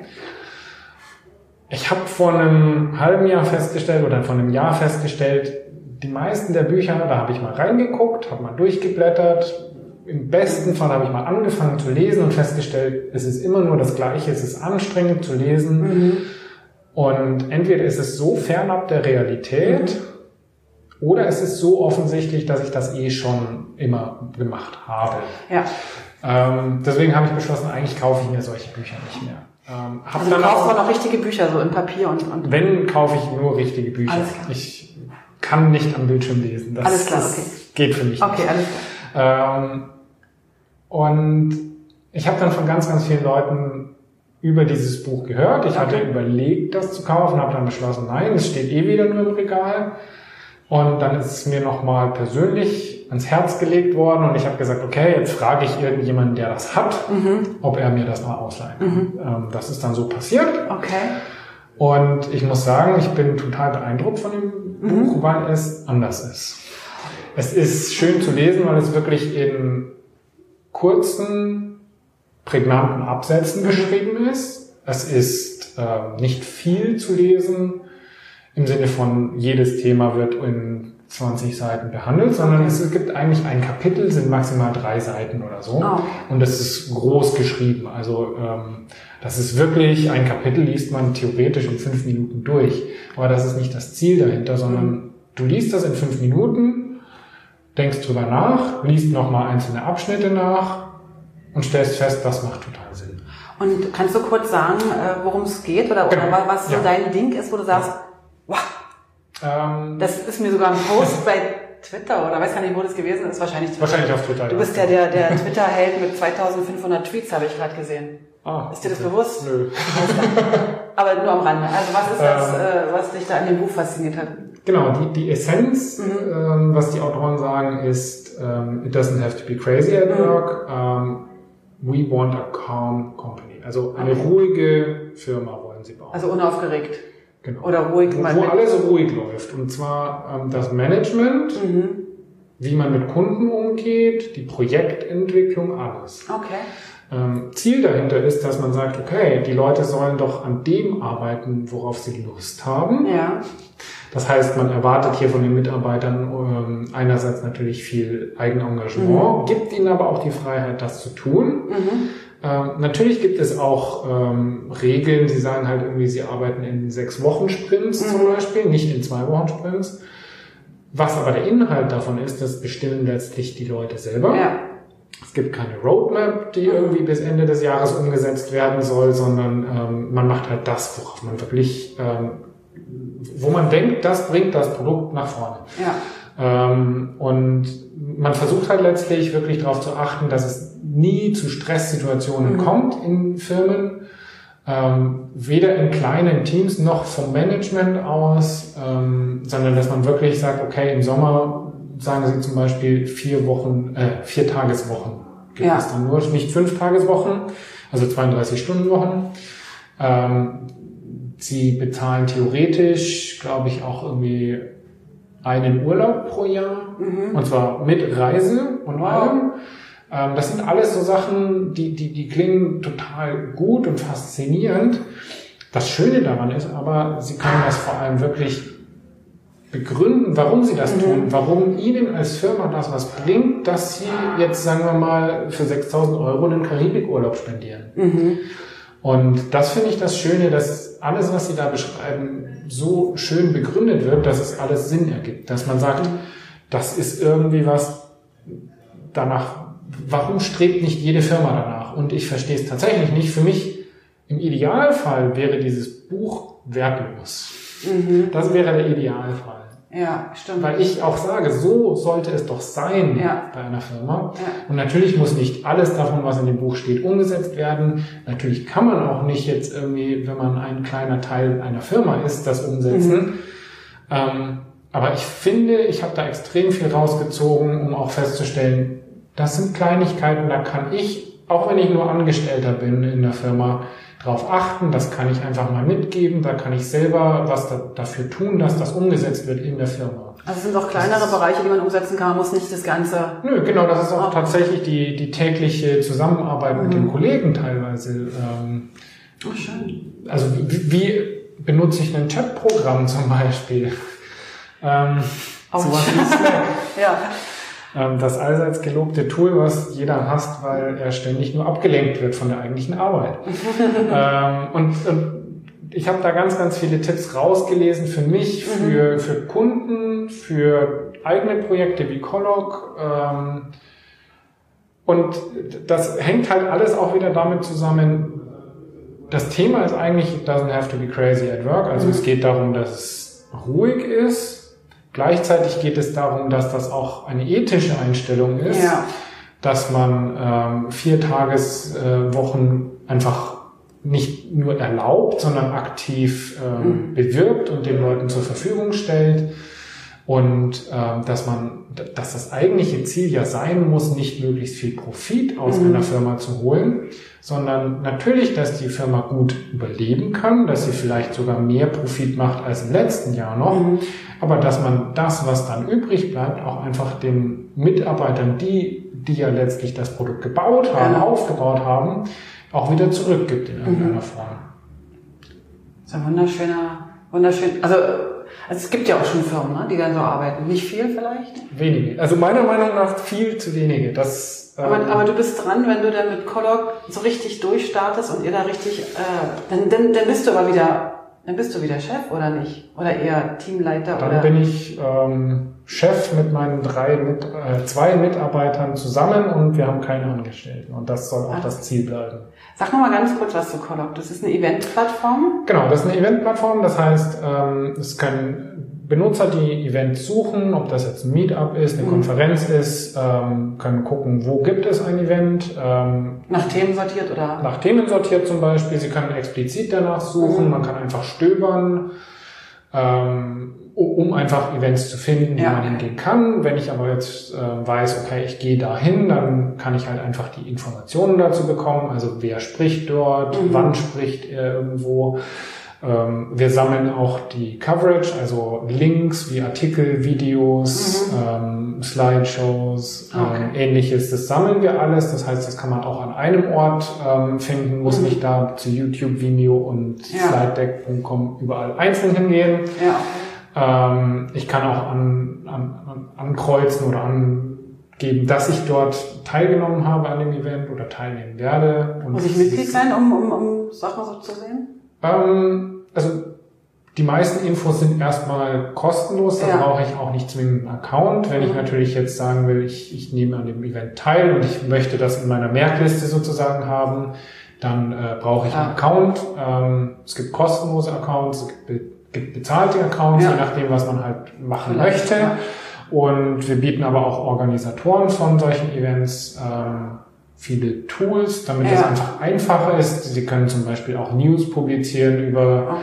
Speaker 2: Ich habe vor einem halben Jahr festgestellt oder vor einem Jahr festgestellt, die meisten der Bücher, da habe ich mal reingeguckt, habe mal durchgeblättert, im besten Fall habe ich mal angefangen zu lesen und festgestellt, es ist immer nur das Gleiche, es ist anstrengend zu lesen. Mhm. Und entweder ist es so fernab der Realität mhm. oder es ist so offensichtlich, dass ich das eh schon immer gemacht habe.
Speaker 1: Ja.
Speaker 2: Ähm, deswegen habe ich beschlossen, eigentlich kaufe ich mir solche Bücher nicht mehr. Ähm,
Speaker 1: also dann du kaufst auch noch richtige Bücher, so in Papier und, und
Speaker 2: Wenn, kaufe ich nur richtige Bücher. Alles klar. Ich kann nicht am Bildschirm lesen. Das,
Speaker 1: alles klar, okay.
Speaker 2: geht für mich
Speaker 1: Okay,
Speaker 2: nicht.
Speaker 1: alles klar.
Speaker 2: Ähm, und ich habe dann von ganz, ganz vielen Leuten über dieses Buch gehört. Ich okay. hatte überlegt, das zu kaufen, habe dann beschlossen, nein, es steht eh wieder nur im Regal. Und dann ist es mir nochmal persönlich ans Herz gelegt worden und ich habe gesagt, okay, jetzt frage ich irgendjemanden, der das hat, mhm. ob er mir das mal ausleihen kann. Mhm. Ähm, das ist dann so passiert.
Speaker 1: Okay.
Speaker 2: Und ich muss sagen, ich bin total beeindruckt von dem mhm. Buch, weil es anders ist. Es ist schön zu lesen, weil es wirklich in kurzen, prägnanten Absätzen geschrieben ist. Es ist äh, nicht viel zu lesen im Sinne von jedes Thema wird in 20 Seiten behandelt, sondern es gibt eigentlich ein Kapitel, sind maximal drei Seiten oder so. Oh. Und das ist groß geschrieben. Also ähm, das ist wirklich, ein Kapitel liest man theoretisch in fünf Minuten durch. Aber das ist nicht das Ziel dahinter, sondern mhm. du liest das in fünf Minuten, denkst drüber nach, liest nochmal einzelne Abschnitte nach und stellst fest, das macht total Sinn.
Speaker 1: Und kannst du kurz sagen, äh, worum es geht oder, genau. oder was so ja. dein Ding ist, wo du sagst, wow, ähm, das ist mir sogar ein Post bei Twitter oder weiß gar nicht, wo das gewesen ist. Wahrscheinlich
Speaker 2: Twitter. Wahrscheinlich auf Twitter.
Speaker 1: Du bist ja der, der Twitter-Held mit 2500 Tweets, habe ich gerade gesehen. Ah, ist dir das okay. bewusst?
Speaker 2: Nö.
Speaker 1: Aber nur am Rande. Also was ist das, ähm, äh, was dich da an dem Buch fasziniert hat?
Speaker 2: Genau, die, die Essenz, mhm. ähm, was die Autoren sagen, ist, ähm, it doesn't have to be crazy at mhm. work. Um, we want a calm company. Also eine okay. ruhige Firma wollen sie bauen.
Speaker 1: Also unaufgeregt.
Speaker 2: Genau.
Speaker 1: Oder ruhig.
Speaker 2: Wo, wo alles ruhig läuft. Und zwar ähm, das Management, mhm. wie man mit Kunden umgeht, die Projektentwicklung, alles.
Speaker 1: Okay.
Speaker 2: Ähm, Ziel dahinter ist, dass man sagt, okay, die Leute sollen doch an dem arbeiten, worauf sie Lust haben.
Speaker 1: Ja.
Speaker 2: Das heißt, man erwartet hier von den Mitarbeitern ähm, einerseits natürlich viel Eigenengagement, mhm. gibt ihnen aber auch die Freiheit, das zu tun. Mhm. Ähm, natürlich gibt es auch ähm, Regeln, sie sagen halt irgendwie, sie arbeiten in sechs Wochen Sprints mhm. zum Beispiel, nicht in zwei Wochen Sprints. Was aber der Inhalt davon ist, das bestimmen letztlich die Leute selber.
Speaker 1: Ja.
Speaker 2: Es gibt keine Roadmap, die irgendwie bis Ende des Jahres umgesetzt werden soll, sondern ähm, man macht halt das, worauf man wirklich, ähm, wo man denkt, das bringt das Produkt nach vorne.
Speaker 1: Ja.
Speaker 2: Ähm, und man versucht halt letztlich wirklich darauf zu achten, dass es nie zu Stresssituationen mhm. kommt in Firmen, ähm, weder in kleinen Teams noch vom Management aus, ähm, sondern dass man wirklich sagt, okay, im Sommer sagen Sie zum Beispiel vier Wochen, äh, vier Tageswochen gibt ja. es dann nur, nicht fünf Tageswochen, also 32 Stunden Wochen. Ähm, Sie bezahlen theoretisch, glaube ich, auch irgendwie einen Urlaub pro Jahr, mhm. und zwar mit Reise und allem. Das sind alles so Sachen, die, die, die klingen total gut und faszinierend. Das Schöne daran ist aber, sie können das vor allem wirklich begründen, warum sie das mhm. tun, warum ihnen als Firma das was bringt, dass sie jetzt, sagen wir mal, für 6000 Euro einen Karibikurlaub spendieren. Mhm. Und das finde ich das Schöne, dass alles, was Sie da beschreiben, so schön begründet wird, dass es alles Sinn ergibt. Dass man sagt, das ist irgendwie was danach, warum strebt nicht jede Firma danach? Und ich verstehe es tatsächlich nicht. Für mich im Idealfall wäre dieses Buch wertlos. Mhm. Das wäre der Idealfall.
Speaker 1: Ja, stimmt.
Speaker 2: Weil ich auch sage, so sollte es doch sein ja. bei einer Firma. Ja. Und natürlich muss nicht alles davon, was in dem Buch steht, umgesetzt werden. Natürlich kann man auch nicht jetzt irgendwie, wenn man ein kleiner Teil einer Firma ist, das umsetzen. Mhm. Ähm, aber ich finde, ich habe da extrem viel rausgezogen, um auch festzustellen, das sind Kleinigkeiten, da kann ich, auch wenn ich nur Angestellter bin in der Firma, darauf achten, das kann ich einfach mal mitgeben, da kann ich selber was da, dafür tun, dass das umgesetzt wird in der Firma.
Speaker 1: Also es sind auch kleinere Bereiche, die man umsetzen kann, man muss nicht das Ganze...
Speaker 2: Nö, genau, das ist auch oh. tatsächlich die, die tägliche Zusammenarbeit mhm. mit den mhm. Kollegen teilweise. Ähm,
Speaker 1: oh, schön.
Speaker 2: Also wie, wie benutze ich ein Chatprogramm zum Beispiel? Ähm,
Speaker 1: oh, sowas wie Slack. ja.
Speaker 2: Ähm, das allseits gelobte Tool, was jeder hasst, weil er ständig nur abgelenkt wird von der eigentlichen Arbeit. ähm, und, und ich habe da ganz, ganz viele Tipps rausgelesen für mich, mhm. für, für Kunden, für eigene Projekte wie Colloc. Ähm, und das hängt halt alles auch wieder damit zusammen, das Thema ist eigentlich, it doesn't have to be crazy at work. Also mhm. es geht darum, dass es ruhig ist, Gleichzeitig geht es darum, dass das auch eine ethische Einstellung ist, ja. dass man ähm, vier Tageswochen äh, einfach nicht nur erlaubt, sondern aktiv ähm, mhm. bewirbt und den Leuten zur Verfügung stellt. Und ähm, dass man, dass das eigentliche Ziel ja sein muss, nicht möglichst viel Profit aus
Speaker 1: Mhm.
Speaker 2: einer Firma zu holen, sondern natürlich, dass die Firma gut überleben kann, dass sie vielleicht sogar mehr Profit macht als im letzten Jahr noch,
Speaker 1: Mhm.
Speaker 2: aber dass man das, was dann übrig bleibt, auch einfach den Mitarbeitern, die, die ja letztlich das Produkt gebaut haben,
Speaker 1: Genau.
Speaker 2: aufgebaut haben, auch wieder zurückgibt in irgendeiner
Speaker 1: Mhm.
Speaker 2: Form.
Speaker 1: Das ist ein wunderschöner, wunderschön. Also, also es gibt ja auch schon Firmen, ne, die dann so arbeiten. Nicht viel vielleicht.
Speaker 2: Wenige. Also meiner Meinung nach viel zu wenige. Das, ähm,
Speaker 1: Aber, aber du bist dran, wenn du dann mit Colloq so richtig durchstartest und ihr da richtig, äh, dann, dann, dann bist du aber wieder, dann bist du wieder Chef oder nicht? Oder eher Teamleiter
Speaker 2: Dann
Speaker 1: oder?
Speaker 2: bin ich ähm, Chef mit meinen drei mit, äh, zwei Mitarbeitern zusammen und wir haben keine Angestellten. Und das soll auch
Speaker 1: Ah.
Speaker 2: das Ziel bleiben.
Speaker 1: Sag noch mal ganz kurz was zu Colloq. Das ist eine Eventplattform.
Speaker 2: Genau, das ist eine Eventplattform. Das heißt, ähm, es können Benutzer, die Events suchen, ob das jetzt ein Meetup ist, eine
Speaker 1: Mhm.
Speaker 2: Konferenz ist, ähm, können gucken, wo gibt es ein Event, ähm,
Speaker 1: Nach Themen sortiert oder?
Speaker 2: nach Themen sortiert zum Beispiel. Sie können explizit danach suchen.
Speaker 1: Mhm.
Speaker 2: Man kann einfach stöbern, ähm, um einfach Events zu finden, wo
Speaker 1: Ja.
Speaker 2: man hingehen kann. Wenn ich aber jetzt äh, weiß, okay, ich gehe dahin, dann kann ich halt einfach die Informationen dazu bekommen. Also wer spricht dort,
Speaker 1: Mhm.
Speaker 2: wann spricht er irgendwo. Ähm, wir sammeln auch die Coverage, also Links wie Artikel, Videos, ähm, Slideshows, ähm,
Speaker 1: Mhm. Okay.
Speaker 2: ähnliches. Das sammeln wir alles. Das heißt, das kann man auch an einem Ort ähm, finden, muss
Speaker 1: Mhm.
Speaker 2: nicht da zu YouTube, Vimeo und
Speaker 1: Ja.
Speaker 2: slidedeck.com überall einzeln hingehen.
Speaker 1: Ja.
Speaker 2: Ähm, ich kann auch an, an, an, ankreuzen oder angeben, dass ich dort teilgenommen habe an dem Event oder teilnehmen werde. Und
Speaker 1: Muss ich Mitglied sein, um, um, um Sachen so zu sehen?
Speaker 2: Ähm, also die meisten Infos sind erstmal kostenlos, da
Speaker 1: Ja.
Speaker 2: brauche ich auch nicht zwingend einen Account. Wenn ich
Speaker 1: Mhm.
Speaker 2: natürlich jetzt sagen will, ich, ich nehme an dem Event teil und ich möchte das in meiner Merkliste sozusagen haben, dann äh, brauche ich einen
Speaker 1: Ja.
Speaker 2: Account. Ähm, es gibt kostenlose Accounts, es gibt, gibt bezahlte Accounts,
Speaker 1: Ja.
Speaker 2: je nachdem, was man halt machen
Speaker 1: Vielleicht,
Speaker 2: möchte.
Speaker 1: ja.
Speaker 2: Und wir bieten aber auch Organisatoren von solchen Events ähm, viele Tools, damit es
Speaker 1: Ja.
Speaker 2: einfach einfacher ist. Sie können zum Beispiel auch News publizieren über
Speaker 1: Okay.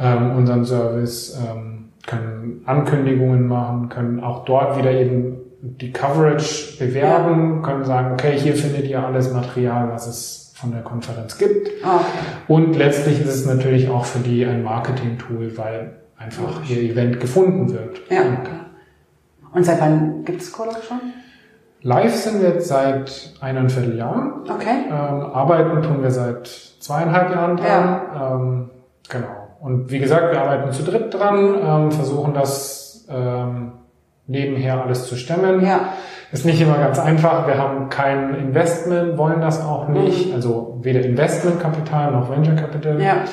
Speaker 2: ähm, unseren Service, ähm, können Ankündigungen machen, können auch dort wieder eben die Coverage bewerben, können sagen, okay, hier findet ihr alles Material, was es von der Konferenz gibt.
Speaker 1: Ah, okay.
Speaker 2: Und letztlich ist es natürlich auch für die ein Marketing-Tool, weil einfach ihr Event gefunden wird.
Speaker 1: Ja,
Speaker 2: Und
Speaker 1: okay. Und seit wann gibt es Colloq schon?
Speaker 2: Live sind wir jetzt seit eineinviertel Jahren.
Speaker 1: Okay.
Speaker 2: Ähm, arbeiten tun wir seit zweieinhalb Jahren dran. Ähm, genau. Und wie gesagt, wir arbeiten zu dritt dran, ähm, versuchen das ähm, nebenher alles zu stemmen.
Speaker 1: Ja.
Speaker 2: Ist nicht immer ganz einfach. Wir haben kein Investment, wollen das auch nicht.
Speaker 1: Mhm.
Speaker 2: Also weder Investmentkapital noch Venture Capital,
Speaker 1: Ja.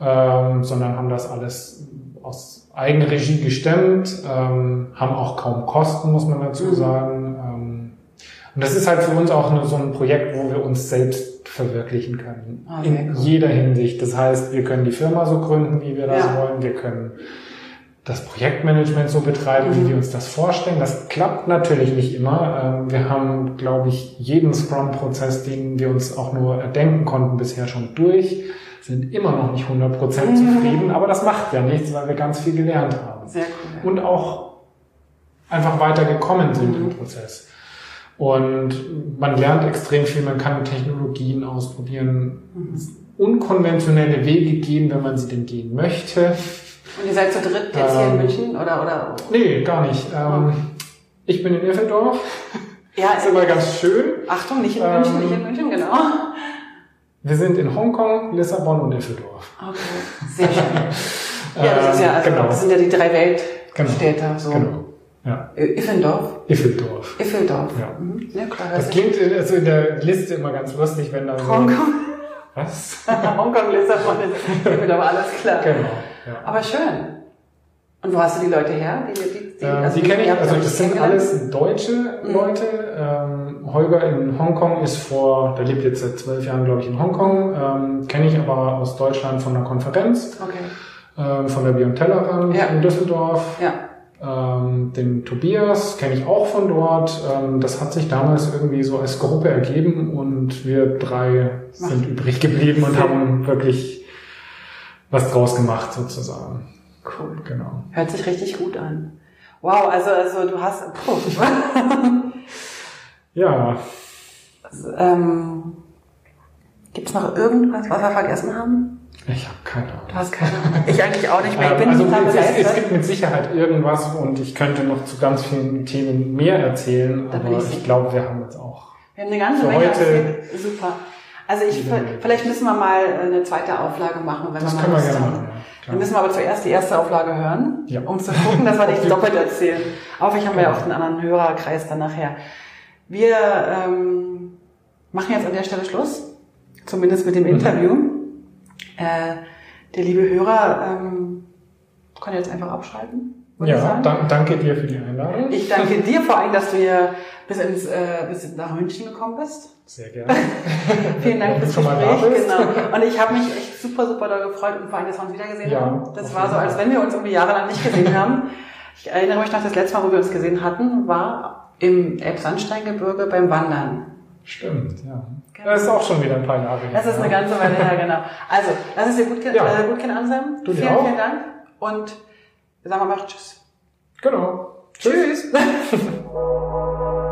Speaker 2: ähm, sondern haben das alles aus Eigenregie gestemmt, ähm, haben auch kaum Kosten, muss man dazu
Speaker 1: Mhm.
Speaker 2: sagen. Ähm, und das ist halt für uns auch nur so ein Projekt, wo wir uns selbst verwirklichen können.
Speaker 1: Ah, sehr
Speaker 2: in
Speaker 1: cool.
Speaker 2: jeder Hinsicht. Das heißt, wir können die Firma so gründen, wie wir das
Speaker 1: Ja.
Speaker 2: wollen. Wir können das Projektmanagement so betreiben,
Speaker 1: Mhm.
Speaker 2: wie wir uns das vorstellen. Das klappt natürlich nicht immer. Ähm, Wir haben, glaube ich, jeden Scrum-Prozess, den wir uns auch nur erdenken konnten, bisher schon durch, sind immer noch nicht 100%
Speaker 1: Mhm.
Speaker 2: zufrieden, aber das macht ja nichts, weil wir ganz viel gelernt haben
Speaker 1: Sehr cool.
Speaker 2: und auch einfach weitergekommen sind
Speaker 1: Mhm.
Speaker 2: im Prozess. Und man lernt extrem viel, man kann Technologien ausprobieren,
Speaker 1: Mhm.
Speaker 2: unkonventionelle Wege gehen, wenn man sie denn gehen möchte.
Speaker 1: Und ihr seid zu dritt jetzt hier in
Speaker 2: Ähm,
Speaker 1: München oder oder?
Speaker 2: Nee, gar nicht. Ähm, ich bin in Iffeldorf,
Speaker 1: Ja.
Speaker 2: ist immer ganz schön.
Speaker 1: Achtung, nicht in
Speaker 2: Ähm,
Speaker 1: München, nicht in München, genau.
Speaker 2: Wir sind in Hongkong, Lissabon und Iffeldorf.
Speaker 1: Okay. Sehr schön. Ja, das ist ja, also,
Speaker 2: genau.
Speaker 1: das sind ja die drei
Speaker 2: Genau.
Speaker 1: Weltstädte, so.
Speaker 2: Genau. Ja,
Speaker 1: Äh, Iffendorf,
Speaker 2: Iffeldorf.
Speaker 1: Iffeldorf.
Speaker 2: Ja.
Speaker 1: Mhm. Ja, klar.
Speaker 2: Das klingt in- also in der Liste immer ganz lustig, wenn da so...
Speaker 1: Hongkong,
Speaker 2: Was?
Speaker 1: Hongkong, Lissabon, ist Iffendorf, alles klar.
Speaker 2: Genau. Ja.
Speaker 1: Aber schön. Und wo hast du die Leute her? Die, die, die,
Speaker 2: Ähm, die kenne ich, also das sind alles deutsche
Speaker 1: Mhm.
Speaker 2: Leute. Ähm, Holger in Hongkong ist vor, der lebt jetzt seit zwölf Jahren, glaube ich, in Hongkong. Ähm, kenne ich aber aus Deutschland von einer Konferenz,
Speaker 1: Okay.
Speaker 2: ähm, von der Beyond Tellerrand
Speaker 1: Ja.
Speaker 2: in Düsseldorf.
Speaker 1: Ja.
Speaker 2: Ähm, den Tobias kenne ich auch von dort. Ähm, das hat sich damals irgendwie so als Gruppe ergeben und wir drei sind übrig geblieben und haben wirklich was draus gemacht sozusagen.
Speaker 1: Cool.
Speaker 2: Genau.
Speaker 1: Hört sich richtig gut an. Wow, also, also du hast.
Speaker 2: Ja,
Speaker 1: ähm, Gibt es noch irgendwas, was wir vergessen haben?
Speaker 2: ich habe keine Ahnung.
Speaker 1: Du hast keine Ahnung. Ich eigentlich auch nicht mehr. Ich bin
Speaker 2: also
Speaker 1: total
Speaker 2: es, es, gibt mit Sicherheit irgendwas und ich könnte noch zu ganz vielen Themen mehr erzählen, aber
Speaker 1: ich
Speaker 2: ich glaube, wir haben jetzt auch.
Speaker 1: Wir haben eine ganze Menge
Speaker 2: heute-
Speaker 1: erzählt. Super. Also ich, vielleicht müssen wir mal eine zweite Auflage machen, wenn
Speaker 2: Das
Speaker 1: wir mal Lust haben. Dann müssen wir aber zuerst die erste Auflage hören,
Speaker 2: Ja.
Speaker 1: um zu gucken, dass wir nicht doppelt erzählen. Aber ich haben wir ja auch den anderen Hörerkreis dann nachher. Wir ähm, machen jetzt an der Stelle Schluss, zumindest mit dem Interview. Äh, der liebe Hörer ähm, kann jetzt einfach abschalten.
Speaker 2: Ja, danke dir für die Einladung.
Speaker 1: Ich danke dir vor allem, dass du hier bis, ins, äh, bis nach München gekommen bist.
Speaker 2: Sehr gerne.
Speaker 1: Vielen Dank fürs Gespräch. Genau. Und ich habe mich echt super, super doll gefreut und vor allem, dass wir uns wiedergesehen
Speaker 2: Ja,
Speaker 1: haben. Das war so, als wenn wir uns irgendwie jahrelang nicht gesehen haben. Ich erinnere mich noch, das letzte Mal, wo wir uns gesehen hatten, war im Elbsandsteingebirge beim Wandern.
Speaker 2: Stimmt, ja.
Speaker 1: Genau.
Speaker 2: Das ist auch schon wieder ein paar Jahre her.
Speaker 1: Das ist eine
Speaker 2: ja.
Speaker 1: ganze Weile her, genau. Also, lass es dir gut, gehen,
Speaker 2: Ja.
Speaker 1: äh, gut gehen, Anselm.
Speaker 2: Du
Speaker 1: vielen,
Speaker 2: auch.
Speaker 1: vielen Dank. Und wir sagen mal Tschüss.
Speaker 2: Genau.
Speaker 1: Tschüss.